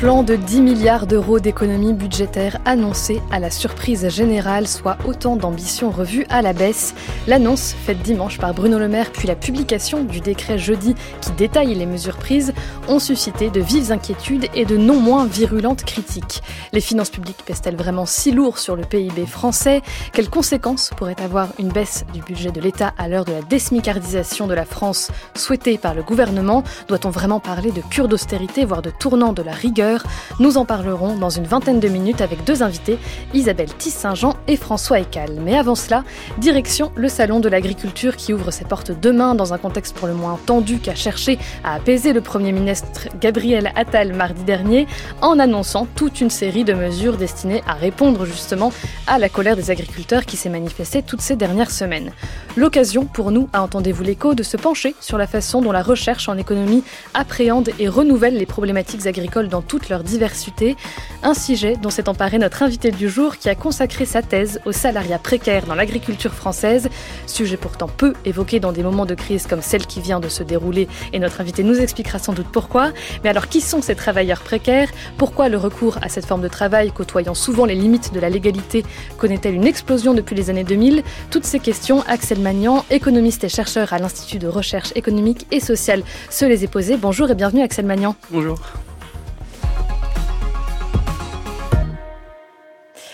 Plan de 10 milliards d'euros d'économies budgétaires annoncé à la surprise générale, soit autant d'ambitions revues à la baisse. L'annonce, faite dimanche par Bruno Le Maire, puis la publication du décret jeudi qui détaille les mesures prises, ont suscité de vives inquiétudes et de non moins virulentes critiques. Les finances publiques pèsent-elles vraiment si lourd sur le PIB français? Quelles conséquences pourrait avoir une baisse du budget de l'État à l'heure de la désmicardisation de la France souhaitée par le gouvernement? Doit-on vraiment parler de cure d'austérité, voire de tournant de la rigueur? Nous en parlerons dans une vingtaine de minutes avec deux invités, Isabelle Tiss-Saint-Jean et François Ecal. Mais avant cela, direction le Salon de l'agriculture qui ouvre ses portes demain dans un contexte pour le moins tendu qu'a cherché à apaiser le Premier ministre Gabriel Attal mardi dernier en annonçant toute une série de mesures destinées à répondre justement à la colère des agriculteurs qui s'est manifestée toutes ces dernières semaines. L'occasion pour nous, à entendez-vous l'écho, de se pencher sur la façon dont la recherche en économie appréhende et renouvelle les problématiques agricoles dans toute leur diversité. Un sujet dont s'est emparé notre invité du jour qui a consacré sa thèse au salariat précaire dans l'agriculture française. Sujet pourtant peu évoqué dans des moments de crise comme celle qui vient de se dérouler et notre invité nous expliquera sans doute pourquoi. Mais alors qui sont ces travailleurs précaires? Pourquoi le recours à cette forme de travail côtoyant souvent les limites de la légalité connaît-elle une explosion depuis les années 2000 Toutes ces questions, Axel Magnan, économiste et chercheur à l'Institut de recherche économique et sociale, se les est posées. Bonjour et bienvenue Axel Magnan. Bonjour.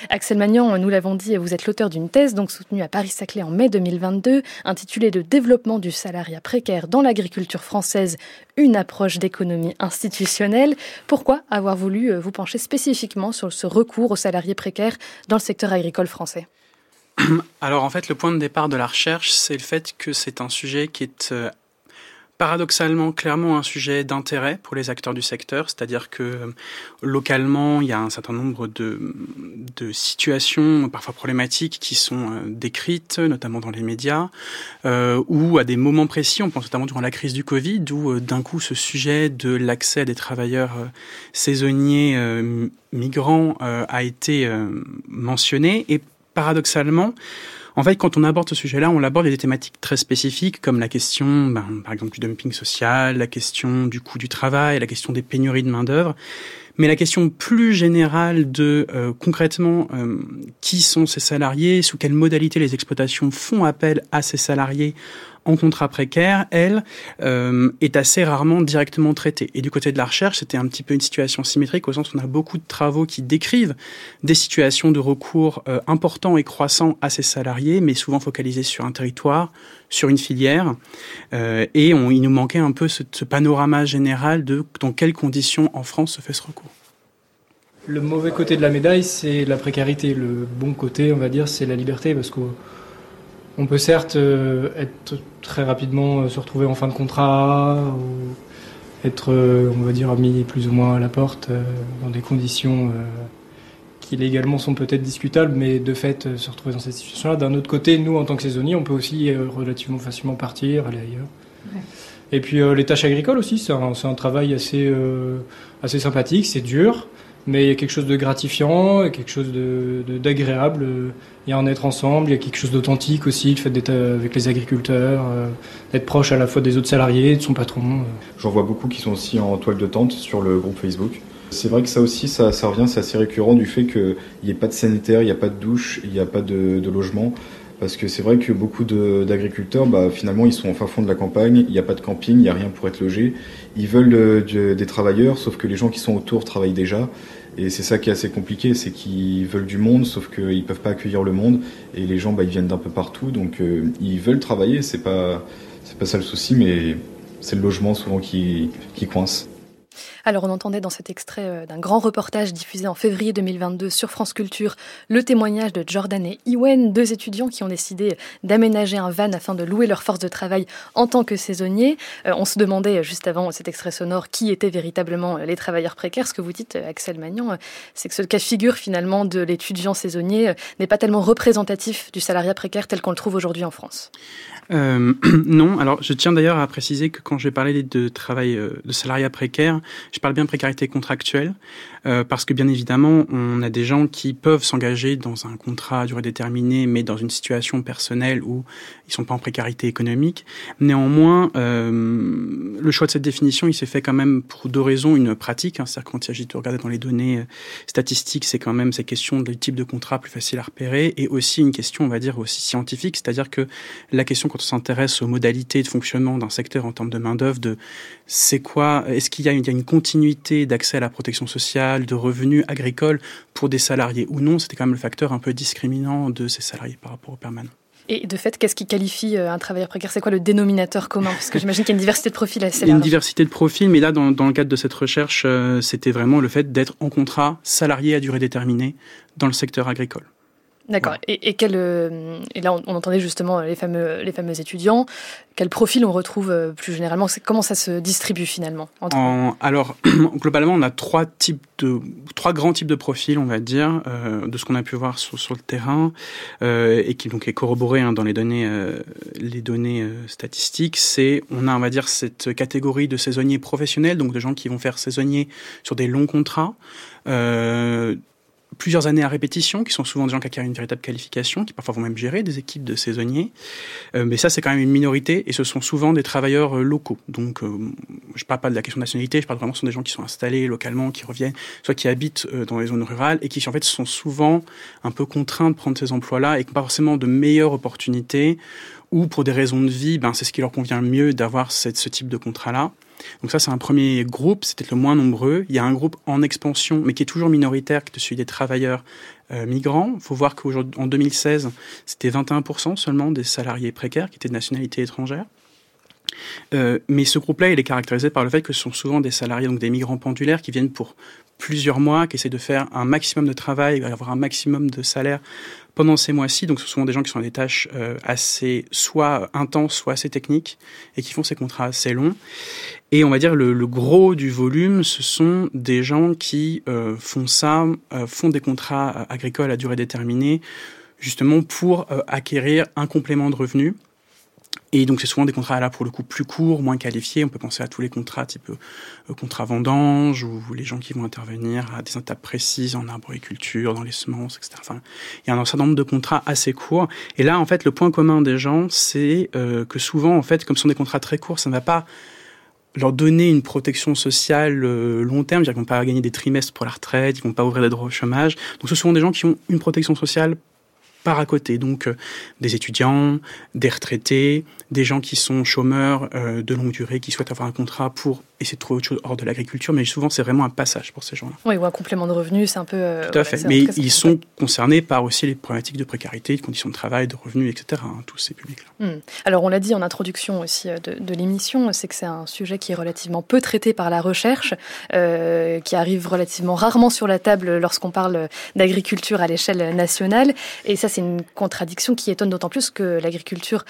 Axel Magnan, nous l'avons dit, vous êtes l'auteur d'une thèse donc soutenue à Paris-Saclay en mai 2022, intitulée Le développement du salariat précaire dans l'agriculture française, une approche d'économie institutionnelle. Pourquoi avoir voulu euh, vous pencher spécifiquement sur ce recours aux salariés précaires dans le secteur agricole français? Alors en fait, le point de départ de la recherche, c'est le fait que c'est un sujet qui est euh, paradoxalement clairement un sujet d'intérêt pour les acteurs du secteur, c'est-à-dire que euh, localement, il y a un certain nombre de, situations parfois problématiques qui sont euh, décrites, notamment dans les médias, euh, ou à des moments précis, on pense notamment durant la crise du Covid, où d'un coup ce sujet de l'accès des travailleurs saisonniers migrants a été mentionné, et paradoxalement, en fait, quand on aborde ce sujet-là, on l'aborde des thématiques très spécifiques, comme la question, ben, par exemple, du dumping social, la question du coût du travail, la question des pénuries de main-d'œuvre. Mais la question plus générale de euh, concrètement euh, qui sont ces salariés, sous quelles modalités les exploitations font appel à ces salariés en contrat précaire, elle, euh, est assez rarement directement traitée. Et du côté de la recherche, c'était un petit peu une situation symétrique au sens où on a beaucoup de travaux qui décrivent des situations de recours euh, importants et croissants à ces salariés, mais souvent focalisés sur un territoire, sur une filière. Euh, et on, il nous manquait un peu ce, ce panorama général de dans quelles conditions en France se fait ce recours. Le mauvais côté de la médaille, c'est la précarité. Le bon côté, on va dire, c'est la liberté, parce que on peut certes euh, être très rapidement euh, se retrouver en fin de contrat ou être, euh, on va dire, mis plus ou moins à la porte dans des conditions qui légalement sont peut-être discutables, mais de fait se retrouver dans cette situation-là. D'un autre côté, nous, en tant que saisonniers, on peut aussi relativement facilement partir, aller ailleurs. Et puis les tâches agricoles aussi, c'est un, un, travail assez, assez sympathique, c'est dur, mais il y a quelque chose de gratifiant, et quelque chose d'agréable. De, il y a en être ensemble, il y a quelque chose d'authentique aussi, le fait d'être avec les agriculteurs, euh, d'être proche à la fois des autres salariés, de son patron. Euh. J'en vois beaucoup qui sont aussi en toile de tente sur le groupe Facebook. C'est vrai que ça aussi, ça, revient, c'est assez récurrent du fait qu'il n'y ait pas de sanitaire, il n'y a pas de douche, il n'y a pas de, logement. Parce que c'est vrai que beaucoup d'agriculteurs, bah, finalement, ils sont en fin fond de la campagne, il n'y a pas de camping, il n'y a rien pour être logé. Ils veulent euh, des travailleurs, sauf que les gens qui sont autour travaillent déjà. Et c'est ça qui est assez compliqué, c'est qu'ils veulent du monde, sauf qu'ils peuvent pas accueillir le monde. Et les gens, bah, ils viennent d'un peu partout, donc euh, ils veulent travailler. C'est pas, pas ça le souci, mais c'est le logement souvent qui coince. Alors on entendait dans cet extrait euh, d'un grand reportage diffusé en février 2022 sur France Culture le témoignage de Jordan et Iwen, deux étudiants qui ont décidé d'aménager un van afin de louer leur force de travail en tant que saisonniers. Euh, on se demandait juste avant cet extrait sonore qui étaient véritablement les travailleurs précaires. Ce que vous dites, Axel Magnan, c'est que ce cas de figure finalement de l'étudiant saisonnier n'est pas tellement représentatif du salariat précaire tel qu'on le trouve aujourd'hui en France. Euh, non, alors je tiens d'ailleurs à préciser que quand j'ai parlé de travail de salariat précaire, Je parle bien de précarité contractuelle euh, parce que bien évidemment, on a des gens qui peuvent s'engager dans un contrat à durée déterminée, mais dans une situation personnelle où ils sont pas en précarité économique. Néanmoins, euh, le choix de cette définition, il s'est fait quand même pour deux raisons. Une pratique, hein, c'est-à-dire quand il s'agit de regarder dans les données euh, statistiques, c'est quand même ces questions de type de contrat plus facile à repérer, et aussi une question, on va dire, aussi scientifique, c'est-à-dire que la question quand on s'intéresse aux modalités de fonctionnement d'un secteur en termes de main-d'œuvre, de c'est quoi, est-ce qu'il y a une, continuité d'accès à la protection sociale, de revenus agricoles pour des salariés ou non, c'était quand même le facteur un peu discriminant de ces salariés par rapport aux permanents. Et de fait, qu'est-ce qui qualifie euh, un travailleur précaire? C'est quoi le dénominateur commun? Parce que j'imagine qu'il y a une diversité de profils assez large. Il y a une diversité de profils, mais là, dans, dans le cadre de cette recherche, euh, c'était vraiment le fait d'être en contrat salarié à durée déterminée dans le secteur agricole. D'accord. Et, et, quel, euh, et là, on, on, entendait justement les fameux, les fameux étudiants. Quel profil on retrouve euh, plus généralement? Comment ça se distribue finalement entre... en, Alors, globalement, on a trois types de, trois grands types de profils, on va dire, euh, de ce qu'on a pu voir sur, sur le terrain et qui donc est corroboré hein, dans les données, les données statistiques. C'est, on a, on va dire, cette catégorie de saisonniers professionnels, donc de gens qui vont faire saisonniers sur des longs contrats. Plusieurs années à répétition, qui sont souvent des gens qui acquièrent une véritable qualification, qui parfois vont même gérer des équipes de saisonniers. Euh, mais ça, c'est quand même une minorité, et ce sont souvent des travailleurs euh, locaux. Donc, euh, je parle pas de la question de nationalité, je parle vraiment ce sont des gens qui sont installés localement, qui reviennent, soit qui habitent euh, dans les zones rurales, et qui en fait sont souvent un peu contraints de prendre ces emplois-là, et qui n'ont pas forcément de meilleures opportunités, ou pour des raisons de vie, ben, c'est ce qui leur convient mieux d'avoir ce type de contrat-là. Donc ça, c'est un premier groupe, c'est peut-être le moins nombreux. Il y a un groupe en expansion, mais qui est toujours minoritaire, qui est celui des travailleurs euh, migrants. Il faut voir qu'en 2016, c'était 21% seulement des salariés précaires qui étaient de nationalité étrangère. Euh, mais ce groupe-là, il est caractérisé par le fait que ce sont souvent des salariés, donc des migrants pendulaires, qui viennent pour plusieurs mois, qui essaient de faire un maximum de travail, avoir un maximum de salaire pendant ces mois-ci. Donc, ce sont des gens qui sont à des tâches euh, assez soit intenses, soit assez techniques, et qui font ces contrats assez longs. Et on va dire le, le gros du volume, ce sont des gens qui euh, font ça, euh, font des contrats agricoles à durée déterminée, justement pour euh, acquérir un complément de revenus et donc, c'est souvent des contrats là pour le coup plus courts, moins qualifiés. On peut penser à tous les contrats type euh, contrat vendange ou les gens qui vont intervenir à des étapes précises en arboriculture, dans les semences, etc. Il y a un certain nombre de contrats assez courts. Et là, en fait, le point commun des gens, c'est euh, que souvent, en fait, comme ce sont des contrats très courts, ça ne va pas leur donner une protection sociale euh, long terme, ils ne vont pas gagner des trimestres pour la retraite, ils vont pas ouvrir des droits au chômage. Donc ce sont des gens qui ont une protection sociale par à côté. Donc, euh, des étudiants, des retraités, des gens qui sont chômeurs euh, de longue durée, qui souhaitent avoir un contrat pour essayer de trouver autre chose hors de l'agriculture, mais souvent c'est vraiment un passage pour ces gens-là. Oui, ou un complément de revenus, c'est un peu... Euh, Tout à fait, mais ils sont concernés par aussi les problématiques de précarité, de conditions de travail, de revenus, etc., hein, tous ces publics-là. Hum. Alors on l'a dit en introduction aussi euh, de, de l'émission, c'est que c'est un sujet qui est relativement peu traité par la recherche, euh, qui arrive relativement rarement sur la table lorsqu'on parle d'agriculture à l'échelle nationale, et ça c'est une contradiction qui étonne d'autant plus que l'agriculture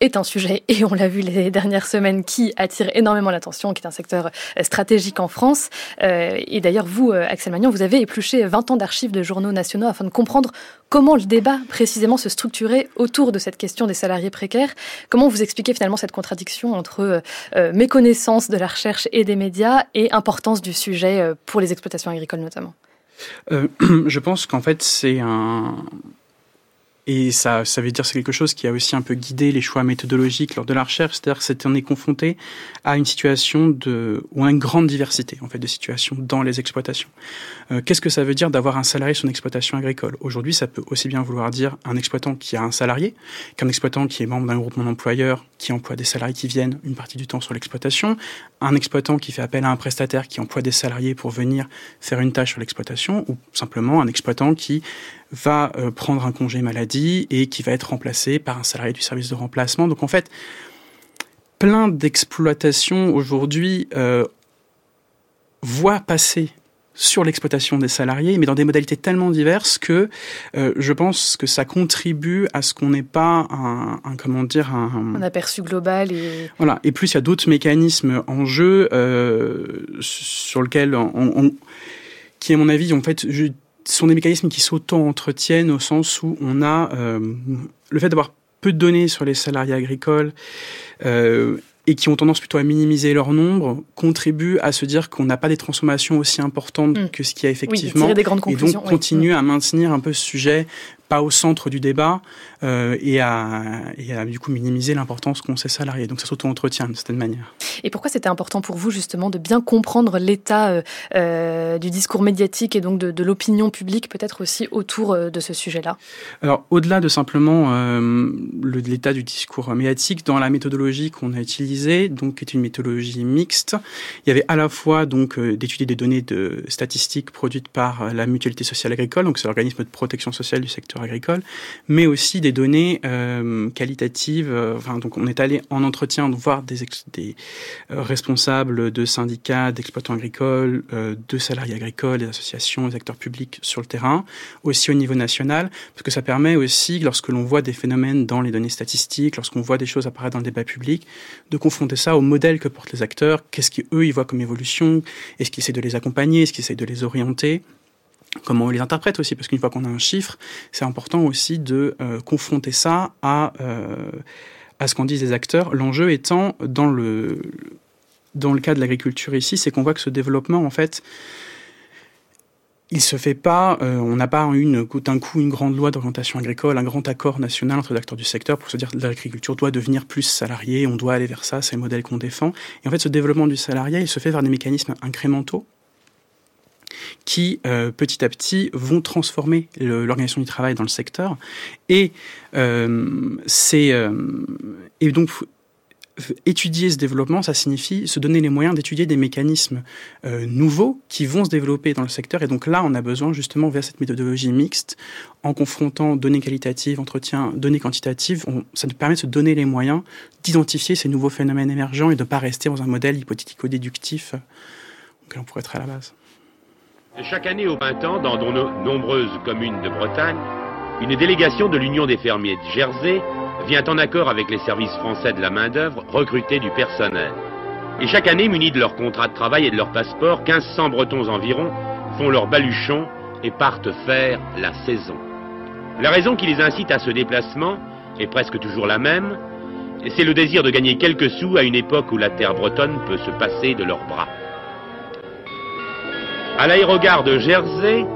est un sujet, et on l'a vu les dernières semaines, qui attire énormément l'attention, qui est un secteur euh, stratégique en France. Euh, et d'ailleurs, vous, euh, Axel Magnon, vous avez épluché 20 ans d'archives de journaux nationaux afin de comprendre comment le débat précisément se structurait autour de cette question des salariés précaires. Comment vous expliquez finalement cette contradiction entre méconnaissance de la recherche et des médias et importance du sujet pour les exploitations agricoles notamment? Je pense qu'en fait, c'est un et ça, ça veut dire c'est quelque chose qui a aussi un peu guidé les choix méthodologiques lors de la recherche, c'est-à-dire que on est confronté à une situation de ou à une grande diversité en fait de situations dans les exploitations. Euh, Qu'est-ce que ça veut dire d'avoir un salarié sur une exploitation agricole? Aujourd'hui, ça peut aussi bien vouloir dire un exploitant qui a un salarié qu'un exploitant qui est membre d'un groupement d'employeurs qui emploie des salariés qui viennent une partie du temps sur l'exploitation, un exploitant qui fait appel à un prestataire qui emploie des salariés pour venir faire une tâche sur l'exploitation, ou simplement un exploitant qui va euh, prendre un congé maladie et qui va être remplacé par un salarié du service de remplacement. Donc en fait, plein d'exploitations aujourd'hui euh, voient passer sur l'exploitation des salariés, mais dans des modalités tellement diverses que euh, je pense que ça contribue à ce qu'on n'ait pas un, un, comment dire un, un, aperçu global et voilà. Et plus il y a d'autres mécanismes en jeu euh, sur lesquels on, on, qui à mon avis en fait je, sont des mécanismes qui s'auto-entretiennent au sens où on a euh, le fait d'avoir peu de données sur les salariés agricoles et qui ont tendance plutôt à minimiser leur nombre, contribuent à se dire qu'on n'a pas des transformations aussi importantes Mm. que ce qu'il y a effectivement, des grandes et donc oui. continuent à maintenir un peu ce sujet pas au centre du débat euh, et, à, et à du coup minimiser l'importance qu'ont ces salariés. Donc ça s'auto-entretient d'une certaine manière. Et pourquoi c'était important pour vous justement de bien comprendre l'état euh, euh, du discours médiatique et donc de, de l'opinion publique peut-être aussi autour de ce sujet-là? Alors, au-delà de simplement euh, le- l'état du discours médiatique, dans la méthodologie qu'on a utilisée, donc qui est une méthodologie mixte, il y avait à la fois donc d'étudier des données de statistiques produites par la Mutualité sociale agricole, donc c'est l'organisme de protection sociale du secteur agricole, mais aussi des données euh, qualitatives. euh, donc, on est allé en entretien voir des, euh, responsables de syndicats, d'exploitants agricoles, de salariés agricoles, des associations, des acteurs publics sur le terrain, aussi au niveau national, parce que ça permet aussi, lorsque l'on voit des phénomènes dans les données statistiques, lorsqu'on voit des choses apparaître dans le débat public, de confronter ça au modèle que portent les acteurs, qu'est-ce qu'eux ils voient comme évolution, est-ce qu'ils essaient de les accompagner, est-ce qu'ils essaient de les orienter comment on les interprète aussi, parce qu'une fois qu'on a un chiffre, c'est important aussi de euh, confronter ça à, euh, à ce qu'en disent les acteurs. L'enjeu étant, dans le, dans le cas de l'agriculture ici, c'est qu'on voit que ce développement, en fait, il se fait pas, euh, on n'a pas une, d'un coup une grande loi d'orientation agricole, un grand accord national entre les acteurs du secteur pour se dire que l'agriculture doit devenir plus salariée, on doit aller vers ça, c'est le modèle qu'on défend. Et en fait, ce développement du salariat, il se fait vers des mécanismes incrémentaux qui, euh, petit à petit, vont transformer l'organisation du travail dans le secteur. Et, euh, euh, et donc, étudier ce développement, ça signifie se donner les moyens d'étudier des mécanismes euh, nouveaux qui vont se développer dans le secteur. Et donc là, on a besoin justement vers cette méthodologie mixte, en confrontant données qualitatives, entretien, données quantitatives, ça nous permet de se donner les moyens d'identifier ces nouveaux phénomènes émergents et de ne pas rester dans un modèle hypothético-déductif auquel on pourrait être à la base. Chaque année au printemps, dans de no- nombreuses communes de Bretagne, une délégation de l'Union des fermiers de Jersey vient en accord avec les services français de la main-d'œuvre recruter du personnel. Et chaque année, munis de leur contrat de travail et de leur passeport, 1500 Bretons environ font leur baluchon et partent faire la saison. La raison qui les incite à ce déplacement est presque toujours la même, c'est le désir de gagner quelques sous à une époque où la terre bretonne peut se passer de leurs bras. À l'aérogare de Jersey,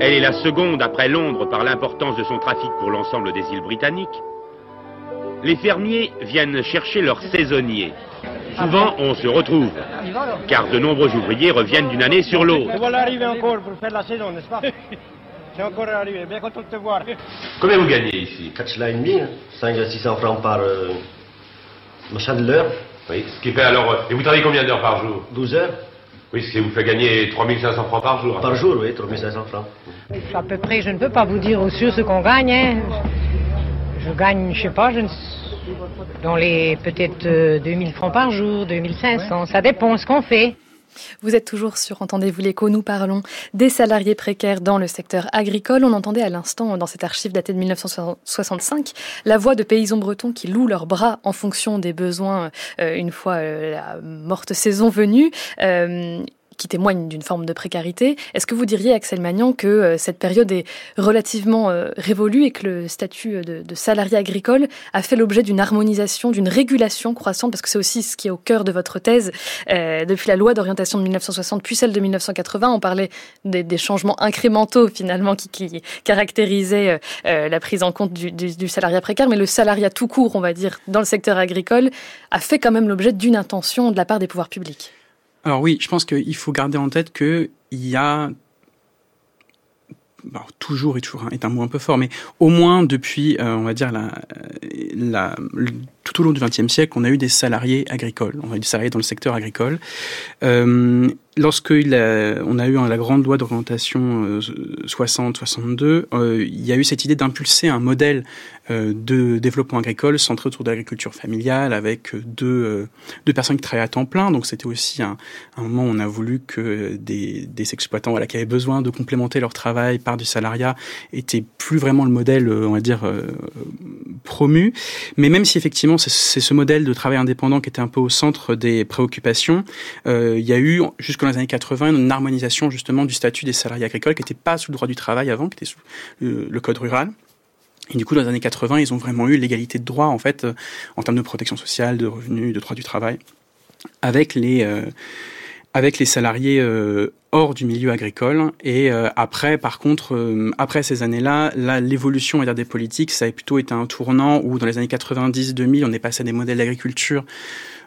elle est la seconde après Londres par l'importance de son trafic pour l'ensemble des îles britanniques. Les fermiers viennent chercher leurs saisonniers. Souvent, on se retrouve, car de nombreux ouvriers reviennent d'une année sur l'autre. Voilà arrivé encore pour faire la saison, n'est-ce pas? C'est encore arrivé, bien content de te voir. Combien vous gagnez ici? 4 cela et demi, 5 à 600 francs par euh, machin de l'heure, Oui, ce qui fait alors... Et vous travaillez combien d'heures par jour? 12 heures Oui, ce qui vous fait gagner 3500 francs par jour. par jour, oui, 3500 francs. À peu près, je ne peux pas vous dire au sûr ce qu'on gagne. hein. Je gagne, je sais pas, je ne... dans les peut-être euh, 2000 francs par jour, 2500. Ça dépend ce qu'on fait. Vous êtes toujours sur Entendez-vous l'écho, nous parlons des salariés précaires dans le secteur agricole. On entendait à l'instant dans cette archive datée de 1965 la voix de paysans bretons qui louent leurs bras en fonction des besoins euh, une fois euh, la morte saison venue. Euh, qui témoigne d'une forme de précarité. Est-ce que vous diriez, Axel Magnan, que euh, cette période est relativement euh, révolue et que le statut de, de salarié agricole a fait l'objet d'une harmonisation, d'une régulation croissante, parce que c'est aussi ce qui est au cœur de votre thèse. Euh, depuis la loi d'orientation de 1960, puis celle de 1980, on parlait des, changements incrémentaux finalement qui, caractérisaient euh, euh, la prise en compte du, du, du salariat précaire, mais le salariat tout court, on va dire, dans le secteur agricole, a fait quand même l'objet d'une intention de la part des pouvoirs publics. Alors oui, je pense qu'il faut garder en tête qu'il y a toujours et toujours hein, est un mot un peu fort, mais au moins depuis, euh, on va dire, la, la, tout au long du XXe siècle, on a eu des salariés agricoles, on a eu des salariés dans le secteur agricole. Euh, lorsque a- on a eu hein, la grande loi d'orientation euh, 60-62, euh, il y a eu cette idée d'impulser un modèle euh, de développement agricole centré autour de l'agriculture familiale avec euh, deux, euh, personnes qui travaillaient à temps plein. Donc c'était aussi un, moment où on a voulu que des, exploitants voilà, qui avaient besoin de complémenter leur travail par du salariat étaient plus vraiment le modèle, euh, on va dire, euh, promu. Mais même si effectivement c'est ce modèle de travail indépendant qui était un peu au centre des préoccupations, euh, il y a eu jusqu'aux années 80 une harmonisation justement du statut des salariés agricoles qui n'était pas sous le droit du travail avant, qui était sous le, le code rural. Et du coup, dans les années 80, ils ont vraiment eu l'égalité de droit, en fait, euh, en termes de protection sociale, de revenus, de droit du travail, avec les, euh, avec les salariés euh, hors du milieu agricole. Et après, par contre, après ces années-là, là, l'évolution des politiques, ça a plutôt été un tournant où, dans les années 90-2000, on est passé à des modèles d'agriculture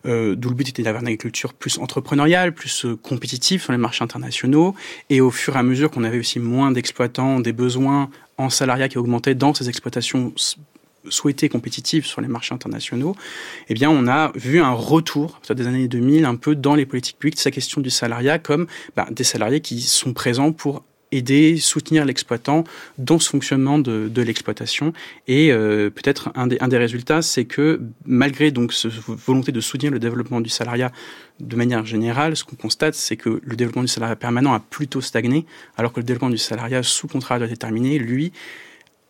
euh, d'où le but était d'avoir une agriculture plus entrepreneuriale, plus euh, compétitive sur les marchés internationaux. Et au fur et à mesure qu'on avait aussi moins d'exploitants, des besoins en salariat qui augmentaient dans ces exploitations souhaitées compétitives sur les marchés internationaux, eh bien, on a vu un retour, des années 2000, un peu dans les politiques publiques, de sa question du salariat comme bah, des salariés qui sont présents pour aider, soutenir l'exploitant dans ce fonctionnement de, l'exploitation. Et euh, peut-être un des, résultats, c'est que malgré donc cette volonté de soutenir le développement du salariat de manière générale, ce qu'on constate, c'est que le développement du salariat permanent a plutôt stagné, alors que le développement du salariat sous contrat déterminé, lui,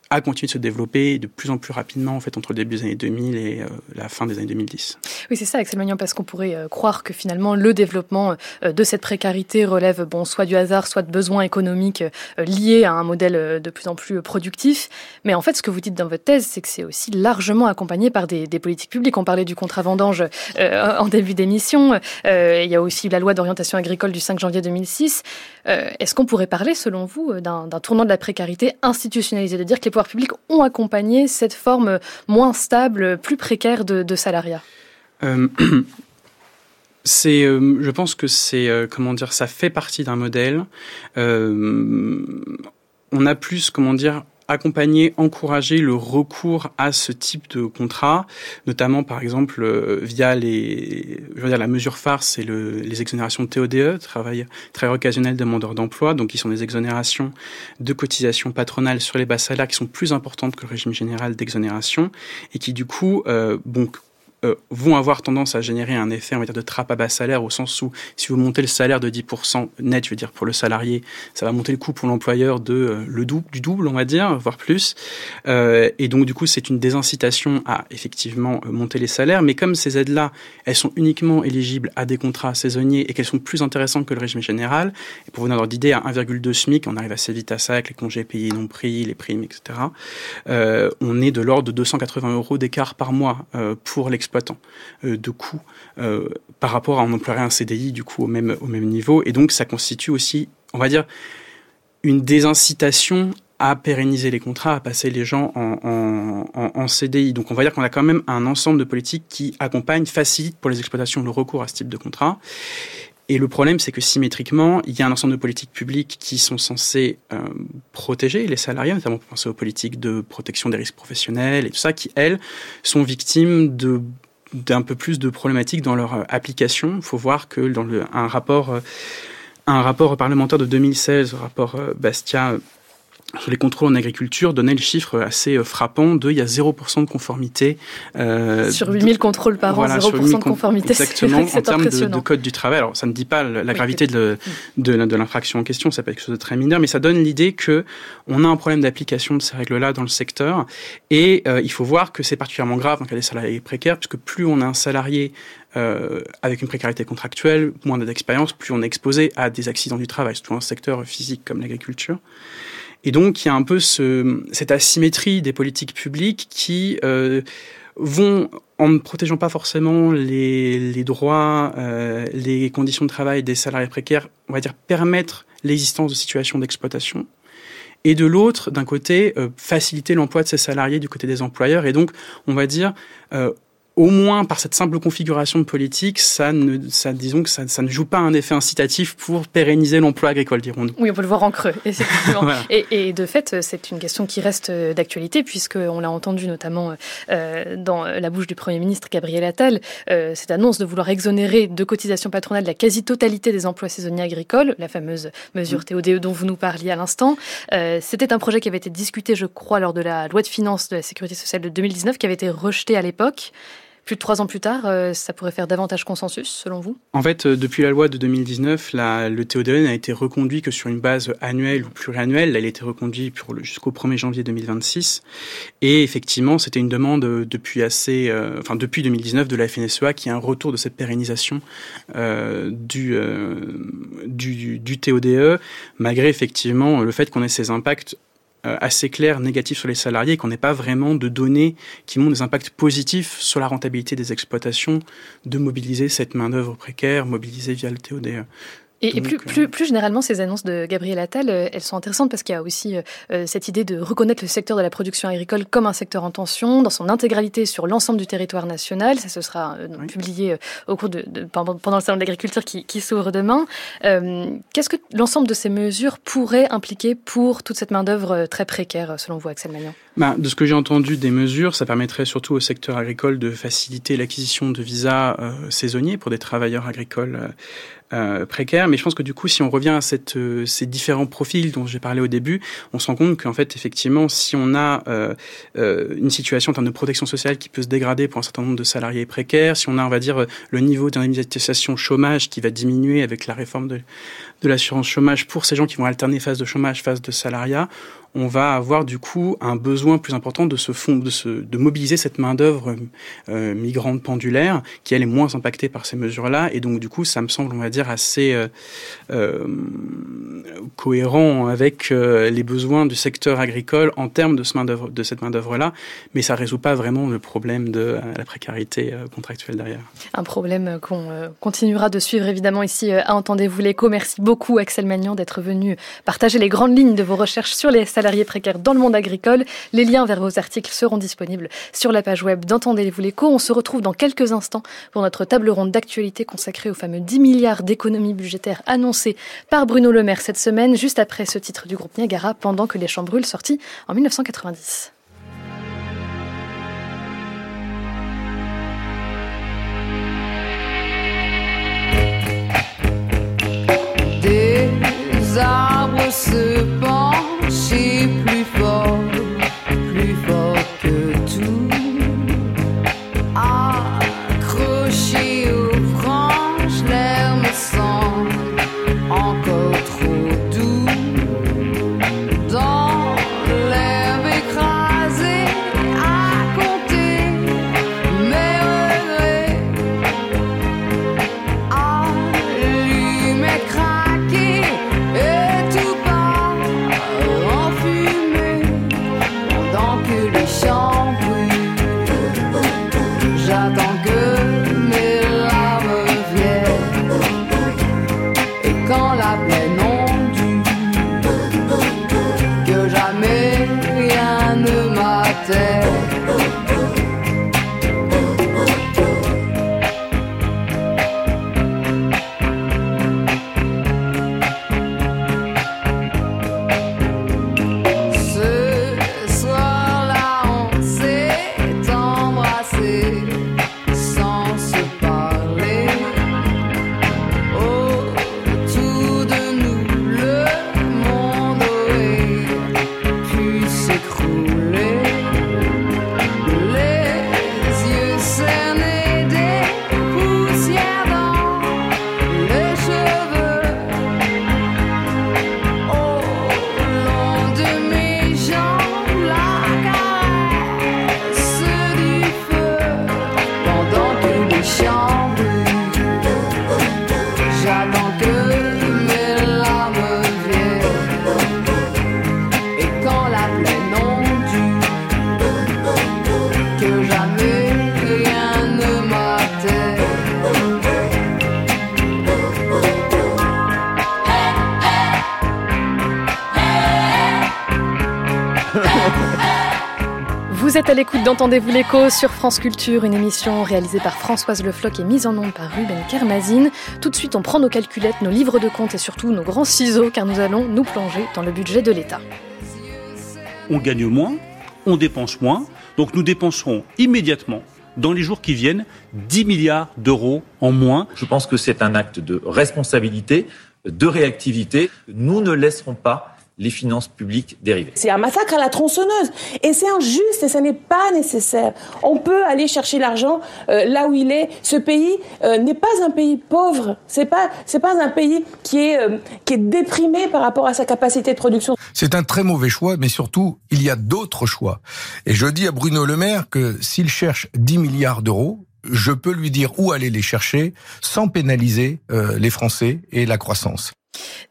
a continué de se développer de plus en plus rapidement en fait entre le début des années 2000 et euh, la fin des années 2010. Oui, c'est ça, Axel Magnan, parce qu'on pourrait euh, croire que finalement le développement euh, de cette précarité relève bon soit du hasard, soit de besoins économiques liés à un modèle de plus en plus productif. Mais en fait, ce que vous dites dans votre thèse, c'est que c'est aussi largement accompagné par des, politiques publiques. On parlait du contrat vendange en début d'émission. il y a aussi la loi d'orientation agricole du 5 janvier 2006. Est-ce qu'on pourrait parler, selon vous, d'un tournant de la précarité institutionnalisée, de dire que pouvoirs publics ont accompagné cette forme moins stable, plus précaire de, salariat euh, c'est, euh, je pense que c'est, euh, comment dire, ça fait partie d'un modèle. on a plus, comment dire, accompagner, encourager le recours à ce type de contrat, notamment par exemple euh, via les, je veux dire la mesure phare, c'est le, les exonérations de TODE, travail très occasionnel demandeurs d'emploi, donc qui sont des exonérations de cotisations patronales sur les bas salaires qui sont plus importantes que le régime général d'exonération et qui du coup, euh, euh, vont avoir tendance à générer un effet, on va dire, de trappe à bas salaire, au sens où si vous montez le salaire de 10% net, je veux dire, pour le salarié, ça va monter le coût pour l'employeur de euh, le double, du double, on va dire, voire plus. Euh, et donc, du coup, c'est une désincitation à effectivement monter les salaires. Mais comme ces aides-là, elles sont uniquement éligibles à des contrats saisonniers et qu'elles sont plus intéressantes que le régime général, et pour vous donner d'idée, à 1,2 SMIC, on arrive assez vite à ça avec les congés payés non pris, les primes, etc. on est de l'ordre de 280 euros d'écart par mois pour l'exploitation euh, de coûts euh, par rapport à un employé un CDI du coup au même au même niveau et donc ça constitue aussi on va dire une désincitation à pérenniser les contrats, à passer les gens en, en, CDI. Donc on va dire qu'on a quand même un ensemble de politiques qui accompagnent, facilitent pour les exploitations le recours à ce type de contrat. Et le problème, c'est que symétriquement, il y a un ensemble de politiques publiques qui sont censées euh, protéger les salariés, notamment pour penser aux politiques de protection des risques professionnels et tout ça, qui, elles, sont victimes de d'un peu plus de problématiques dans leur euh, application. Il faut voir que dans un rapport, euh, un rapport parlementaire de 2016, le rapport Bastia sur les contrôles en agriculture donnait le chiffre assez euh, frappant de il y a 0% de conformité. Euh, sur 8000 contrôles par an, 0% de conformité. Exactement, en termes de, de, code du travail. Alors, ça ne dit pas la gravité de, de, de l'infraction en question, ça peut être quelque chose de très mineur, mais ça donne l'idée que on a un problème d'application de ces règles-là dans le secteur. Et euh, il faut voir que c'est particulièrement grave en cas des salariés précaires, puisque plus on a un salarié euh, avec une précarité contractuelle, moins d'expérience, plus on est exposé à des accidents du travail, surtout dans un secteur physique comme l'agriculture. Et donc, il y a un peu ce, cette asymétrie des politiques publiques qui euh, vont, en ne protégeant pas forcément les, les droits, euh, les conditions de travail des salariés précaires, on va dire permettre l'existence de situations d'exploitation. Et de l'autre, d'un côté, euh, faciliter l'emploi de ces salariés du côté des employeurs. Et donc, on va dire, euh, au moins par cette simple configuration de politique, ça ne, ça, disons que ça, ça ne joue pas un effet incitatif pour pérenniser l'emploi agricole, dirons-nous. Oui, on peut le voir en creux, effectivement. et, et, de fait, c'est une question qui reste d'actualité, puisqu'on l'a entendu notamment euh, dans la bouche du Premier ministre Gabriel Attal, euh, cette annonce de vouloir exonérer de cotisations patronales la quasi-totalité des emplois saisonniers agricoles, la fameuse mesure mmh. TODE dont vous nous parliez à l'instant. Euh, C'était un projet qui avait été discuté, je crois, lors de la loi de finances de la sécurité sociale de 2019, qui avait été rejeté à l'époque. Plus de trois ans plus tard, euh, ça pourrait faire davantage consensus, selon vous? En fait, euh, depuis la loi de 2019, la, le TODE n'a été reconduit que sur une base annuelle ou pluriannuelle. Là, il a été reconduit jusqu'au 1er janvier 2026. Et effectivement, c'était une demande euh, depuis assez, enfin depuis 2019 de la FNSEA qui a un retour de cette pérennisation du, du, du TODE, malgré effectivement le fait qu'on ait ces impacts assez clair négatif sur les salariés, qu'on n'ait pas vraiment de données qui montrent des impacts positifs sur la rentabilité des exploitations, de mobiliser cette main-d'œuvre précaire, mobilisée via le TODE. Et, plus, plus, plus, généralement, ces annonces de Gabriel Attal, euh, elles sont intéressantes parce qu'il y a aussi euh, euh, cette idée de reconnaître le secteur de la production agricole comme un secteur en tension, dans son intégralité sur l'ensemble du territoire national. Ça, ce sera publié au cours de, pendant, le salon de l'agriculture qui, qui s'ouvre demain. Qu'est-ce que l'ensemble de ces mesures pourrait impliquer pour toute cette main-d'œuvre très précaire, selon vous, Axel Magnan? Bah, De ce que j'ai entendu des mesures, ça permettrait surtout au secteur agricole de faciliter l'acquisition de visas saisonniers pour des travailleurs agricoles euh, précaire. Mais je pense que du coup, si on revient à euh, ces différents profils dont j'ai parlé au début, on se rend compte qu'en fait, effectivement, si on a euh, une situation en termes de protection sociale qui peut se dégrader pour un certain nombre de salariés précaires, si on a, on va dire, le niveau d'indemnisation chômage qui va diminuer avec la réforme de l'assurance chômage pour ces gens qui vont alterner phase de chômage, phase de salariat, on va avoir du coup un besoin plus important de, fond, de, se, de mobiliser cette main-d'œuvre euh, migrante pendulaire qui, elle, est moins impactée par ces mesures-là. Et donc, du coup, ça me semble, on va dire, assez euh, euh cohérent avec les besoins du secteur agricole en termes de, ce main cette main-d'œuvre-là. Mais ça résout pas vraiment le problème de la précarité contractuelle derrière. Un problème qu'on continuera de suivre, évidemment, ici à Entendez-vous l'écho. Merci beaucoup, Axel Magnan, d'être venu partager les grandes lignes de vos recherches sur les salariés précaires dans le monde agricole. Les liens vers vos articles seront disponibles sur la page web d'Entendez-vous l'écho. On se retrouve dans quelques instants pour notre table ronde d'actualité consacrée aux fameux 10 milliards d'économies budgétaires annoncées par Bruno Le Maire cette semaine, juste après ce titre du groupe Niagara, pendant que les champs brûlent, sorti en 1990. Des arbres se pencher plus fort, d'Entendez-vous l'écho sur France Culture, une émission réalisée par Françoise Le Floch et mise en onde par Ruben Kermazine. Tout de suite, on prend nos calculettes, nos livres de compte et surtout nos grands ciseaux car nous allons nous plonger dans le budget de l'État. on gagne moins, on dépense moins, donc nous dépenserons immédiatement, dans les jours qui viennent, 10 milliards d'euros en moins. Je pense que c'est un acte de responsabilité, de réactivité. Nous ne laisserons pas les finances publiques dériver. C'est un massacre à la tronçonneuse. Et c'est injuste et ça n'est pas nécessaire. On peut aller chercher l'argent euh, là où il est. Ce pays euh, n'est pas un pays pauvre. C'est pas, c'est pas un pays qui est, euh, qui est déprimé par rapport à sa capacité de production. C'est un très mauvais choix, mais surtout, il y a d'autres choix. Et je dis à Bruno Le Maire que s'il cherche 10 milliards d'euros, je peux lui dire où aller les chercher sans pénaliser euh, les Français et la croissance.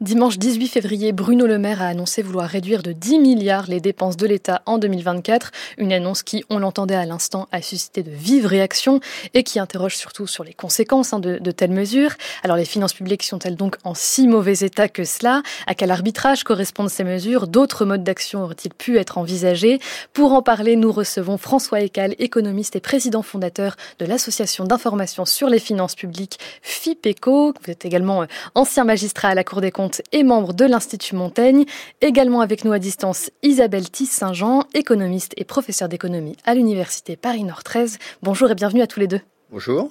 Dimanche 18 février, Bruno Le Maire a annoncé vouloir réduire de 10 milliards les dépenses de l'État en 2024. Une annonce qui, on l'entendait à l'instant, a suscité de vives réactions et qui interroge surtout sur les conséquences hein, de, telles mesures. Alors les finances publiques sont-elles donc en si mauvais état que cela? À quel arbitrage correspondent ces mesures? D'autres modes d'action auraient-ils pu être envisagés? Pour en parler, nous recevons François Ecal, économiste et président fondateur de l'Association d'information sur les finances publiques FIPECO. Vous êtes également euh, ancien magistrat à la Cour des comptes et membre de l'Institut Montaigne. Également avec nous à distance, Isabelle Tisse-Saint-Jean, économiste et professeure d'économie à l'Université Paris-Nord 13. Bonjour et bienvenue à tous les deux. Bonjour.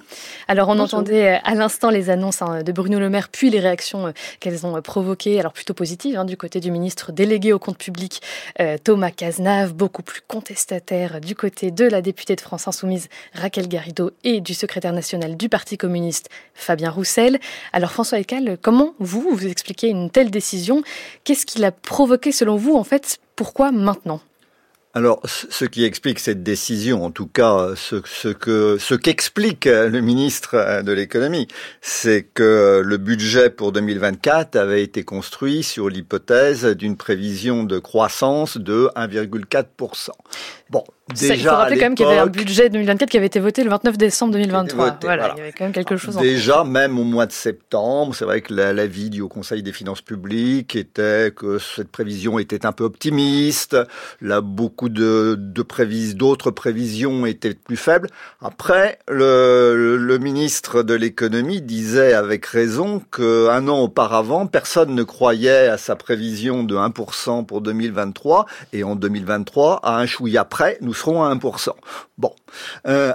Alors on Bonjour. entendait à l'instant les annonces hein, de Bruno Le Maire, puis les réactions euh, qu'elles ont provoquées, alors plutôt positives hein, du côté du ministre délégué au compte public euh, Thomas Cazenave, beaucoup plus contestataire du côté de la députée de France Insoumise Raquel Garrido et du secrétaire national du Parti communiste Fabien Roussel. Alors François Ecal, comment vous vous expliquez une telle décision? Qu'est-ce qui l'a provoqué selon vous en fait? Pourquoi maintenant? Alors, ce qui explique cette décision, en tout cas, ce, que ce qu'explique le ministre de l'économie, c'est que le budget pour 2024 avait été construit sur l'hypothèse d'une prévision de croissance de 1,4% Bon, Déjà, il faut rappeler quand même qu'il y avait un budget 2024 qui avait été voté le 29 décembre 2023. Voté, voilà, voilà, il y avait quand même quelque chose. Déjà, en même au mois de septembre, c'est vrai que l'avis la du Haut Conseil des finances publiques était que cette prévision était un peu optimiste. Là, beaucoup de, de prévisions, d'autres prévisions étaient plus faibles. Après, le, le, le ministre de l'économie disait avec raison qu'un an auparavant, personne ne croyait à sa prévision de 1% pour 2023, et en 2023, à un chouïa près, nous serons à 1%. Bon. Euh,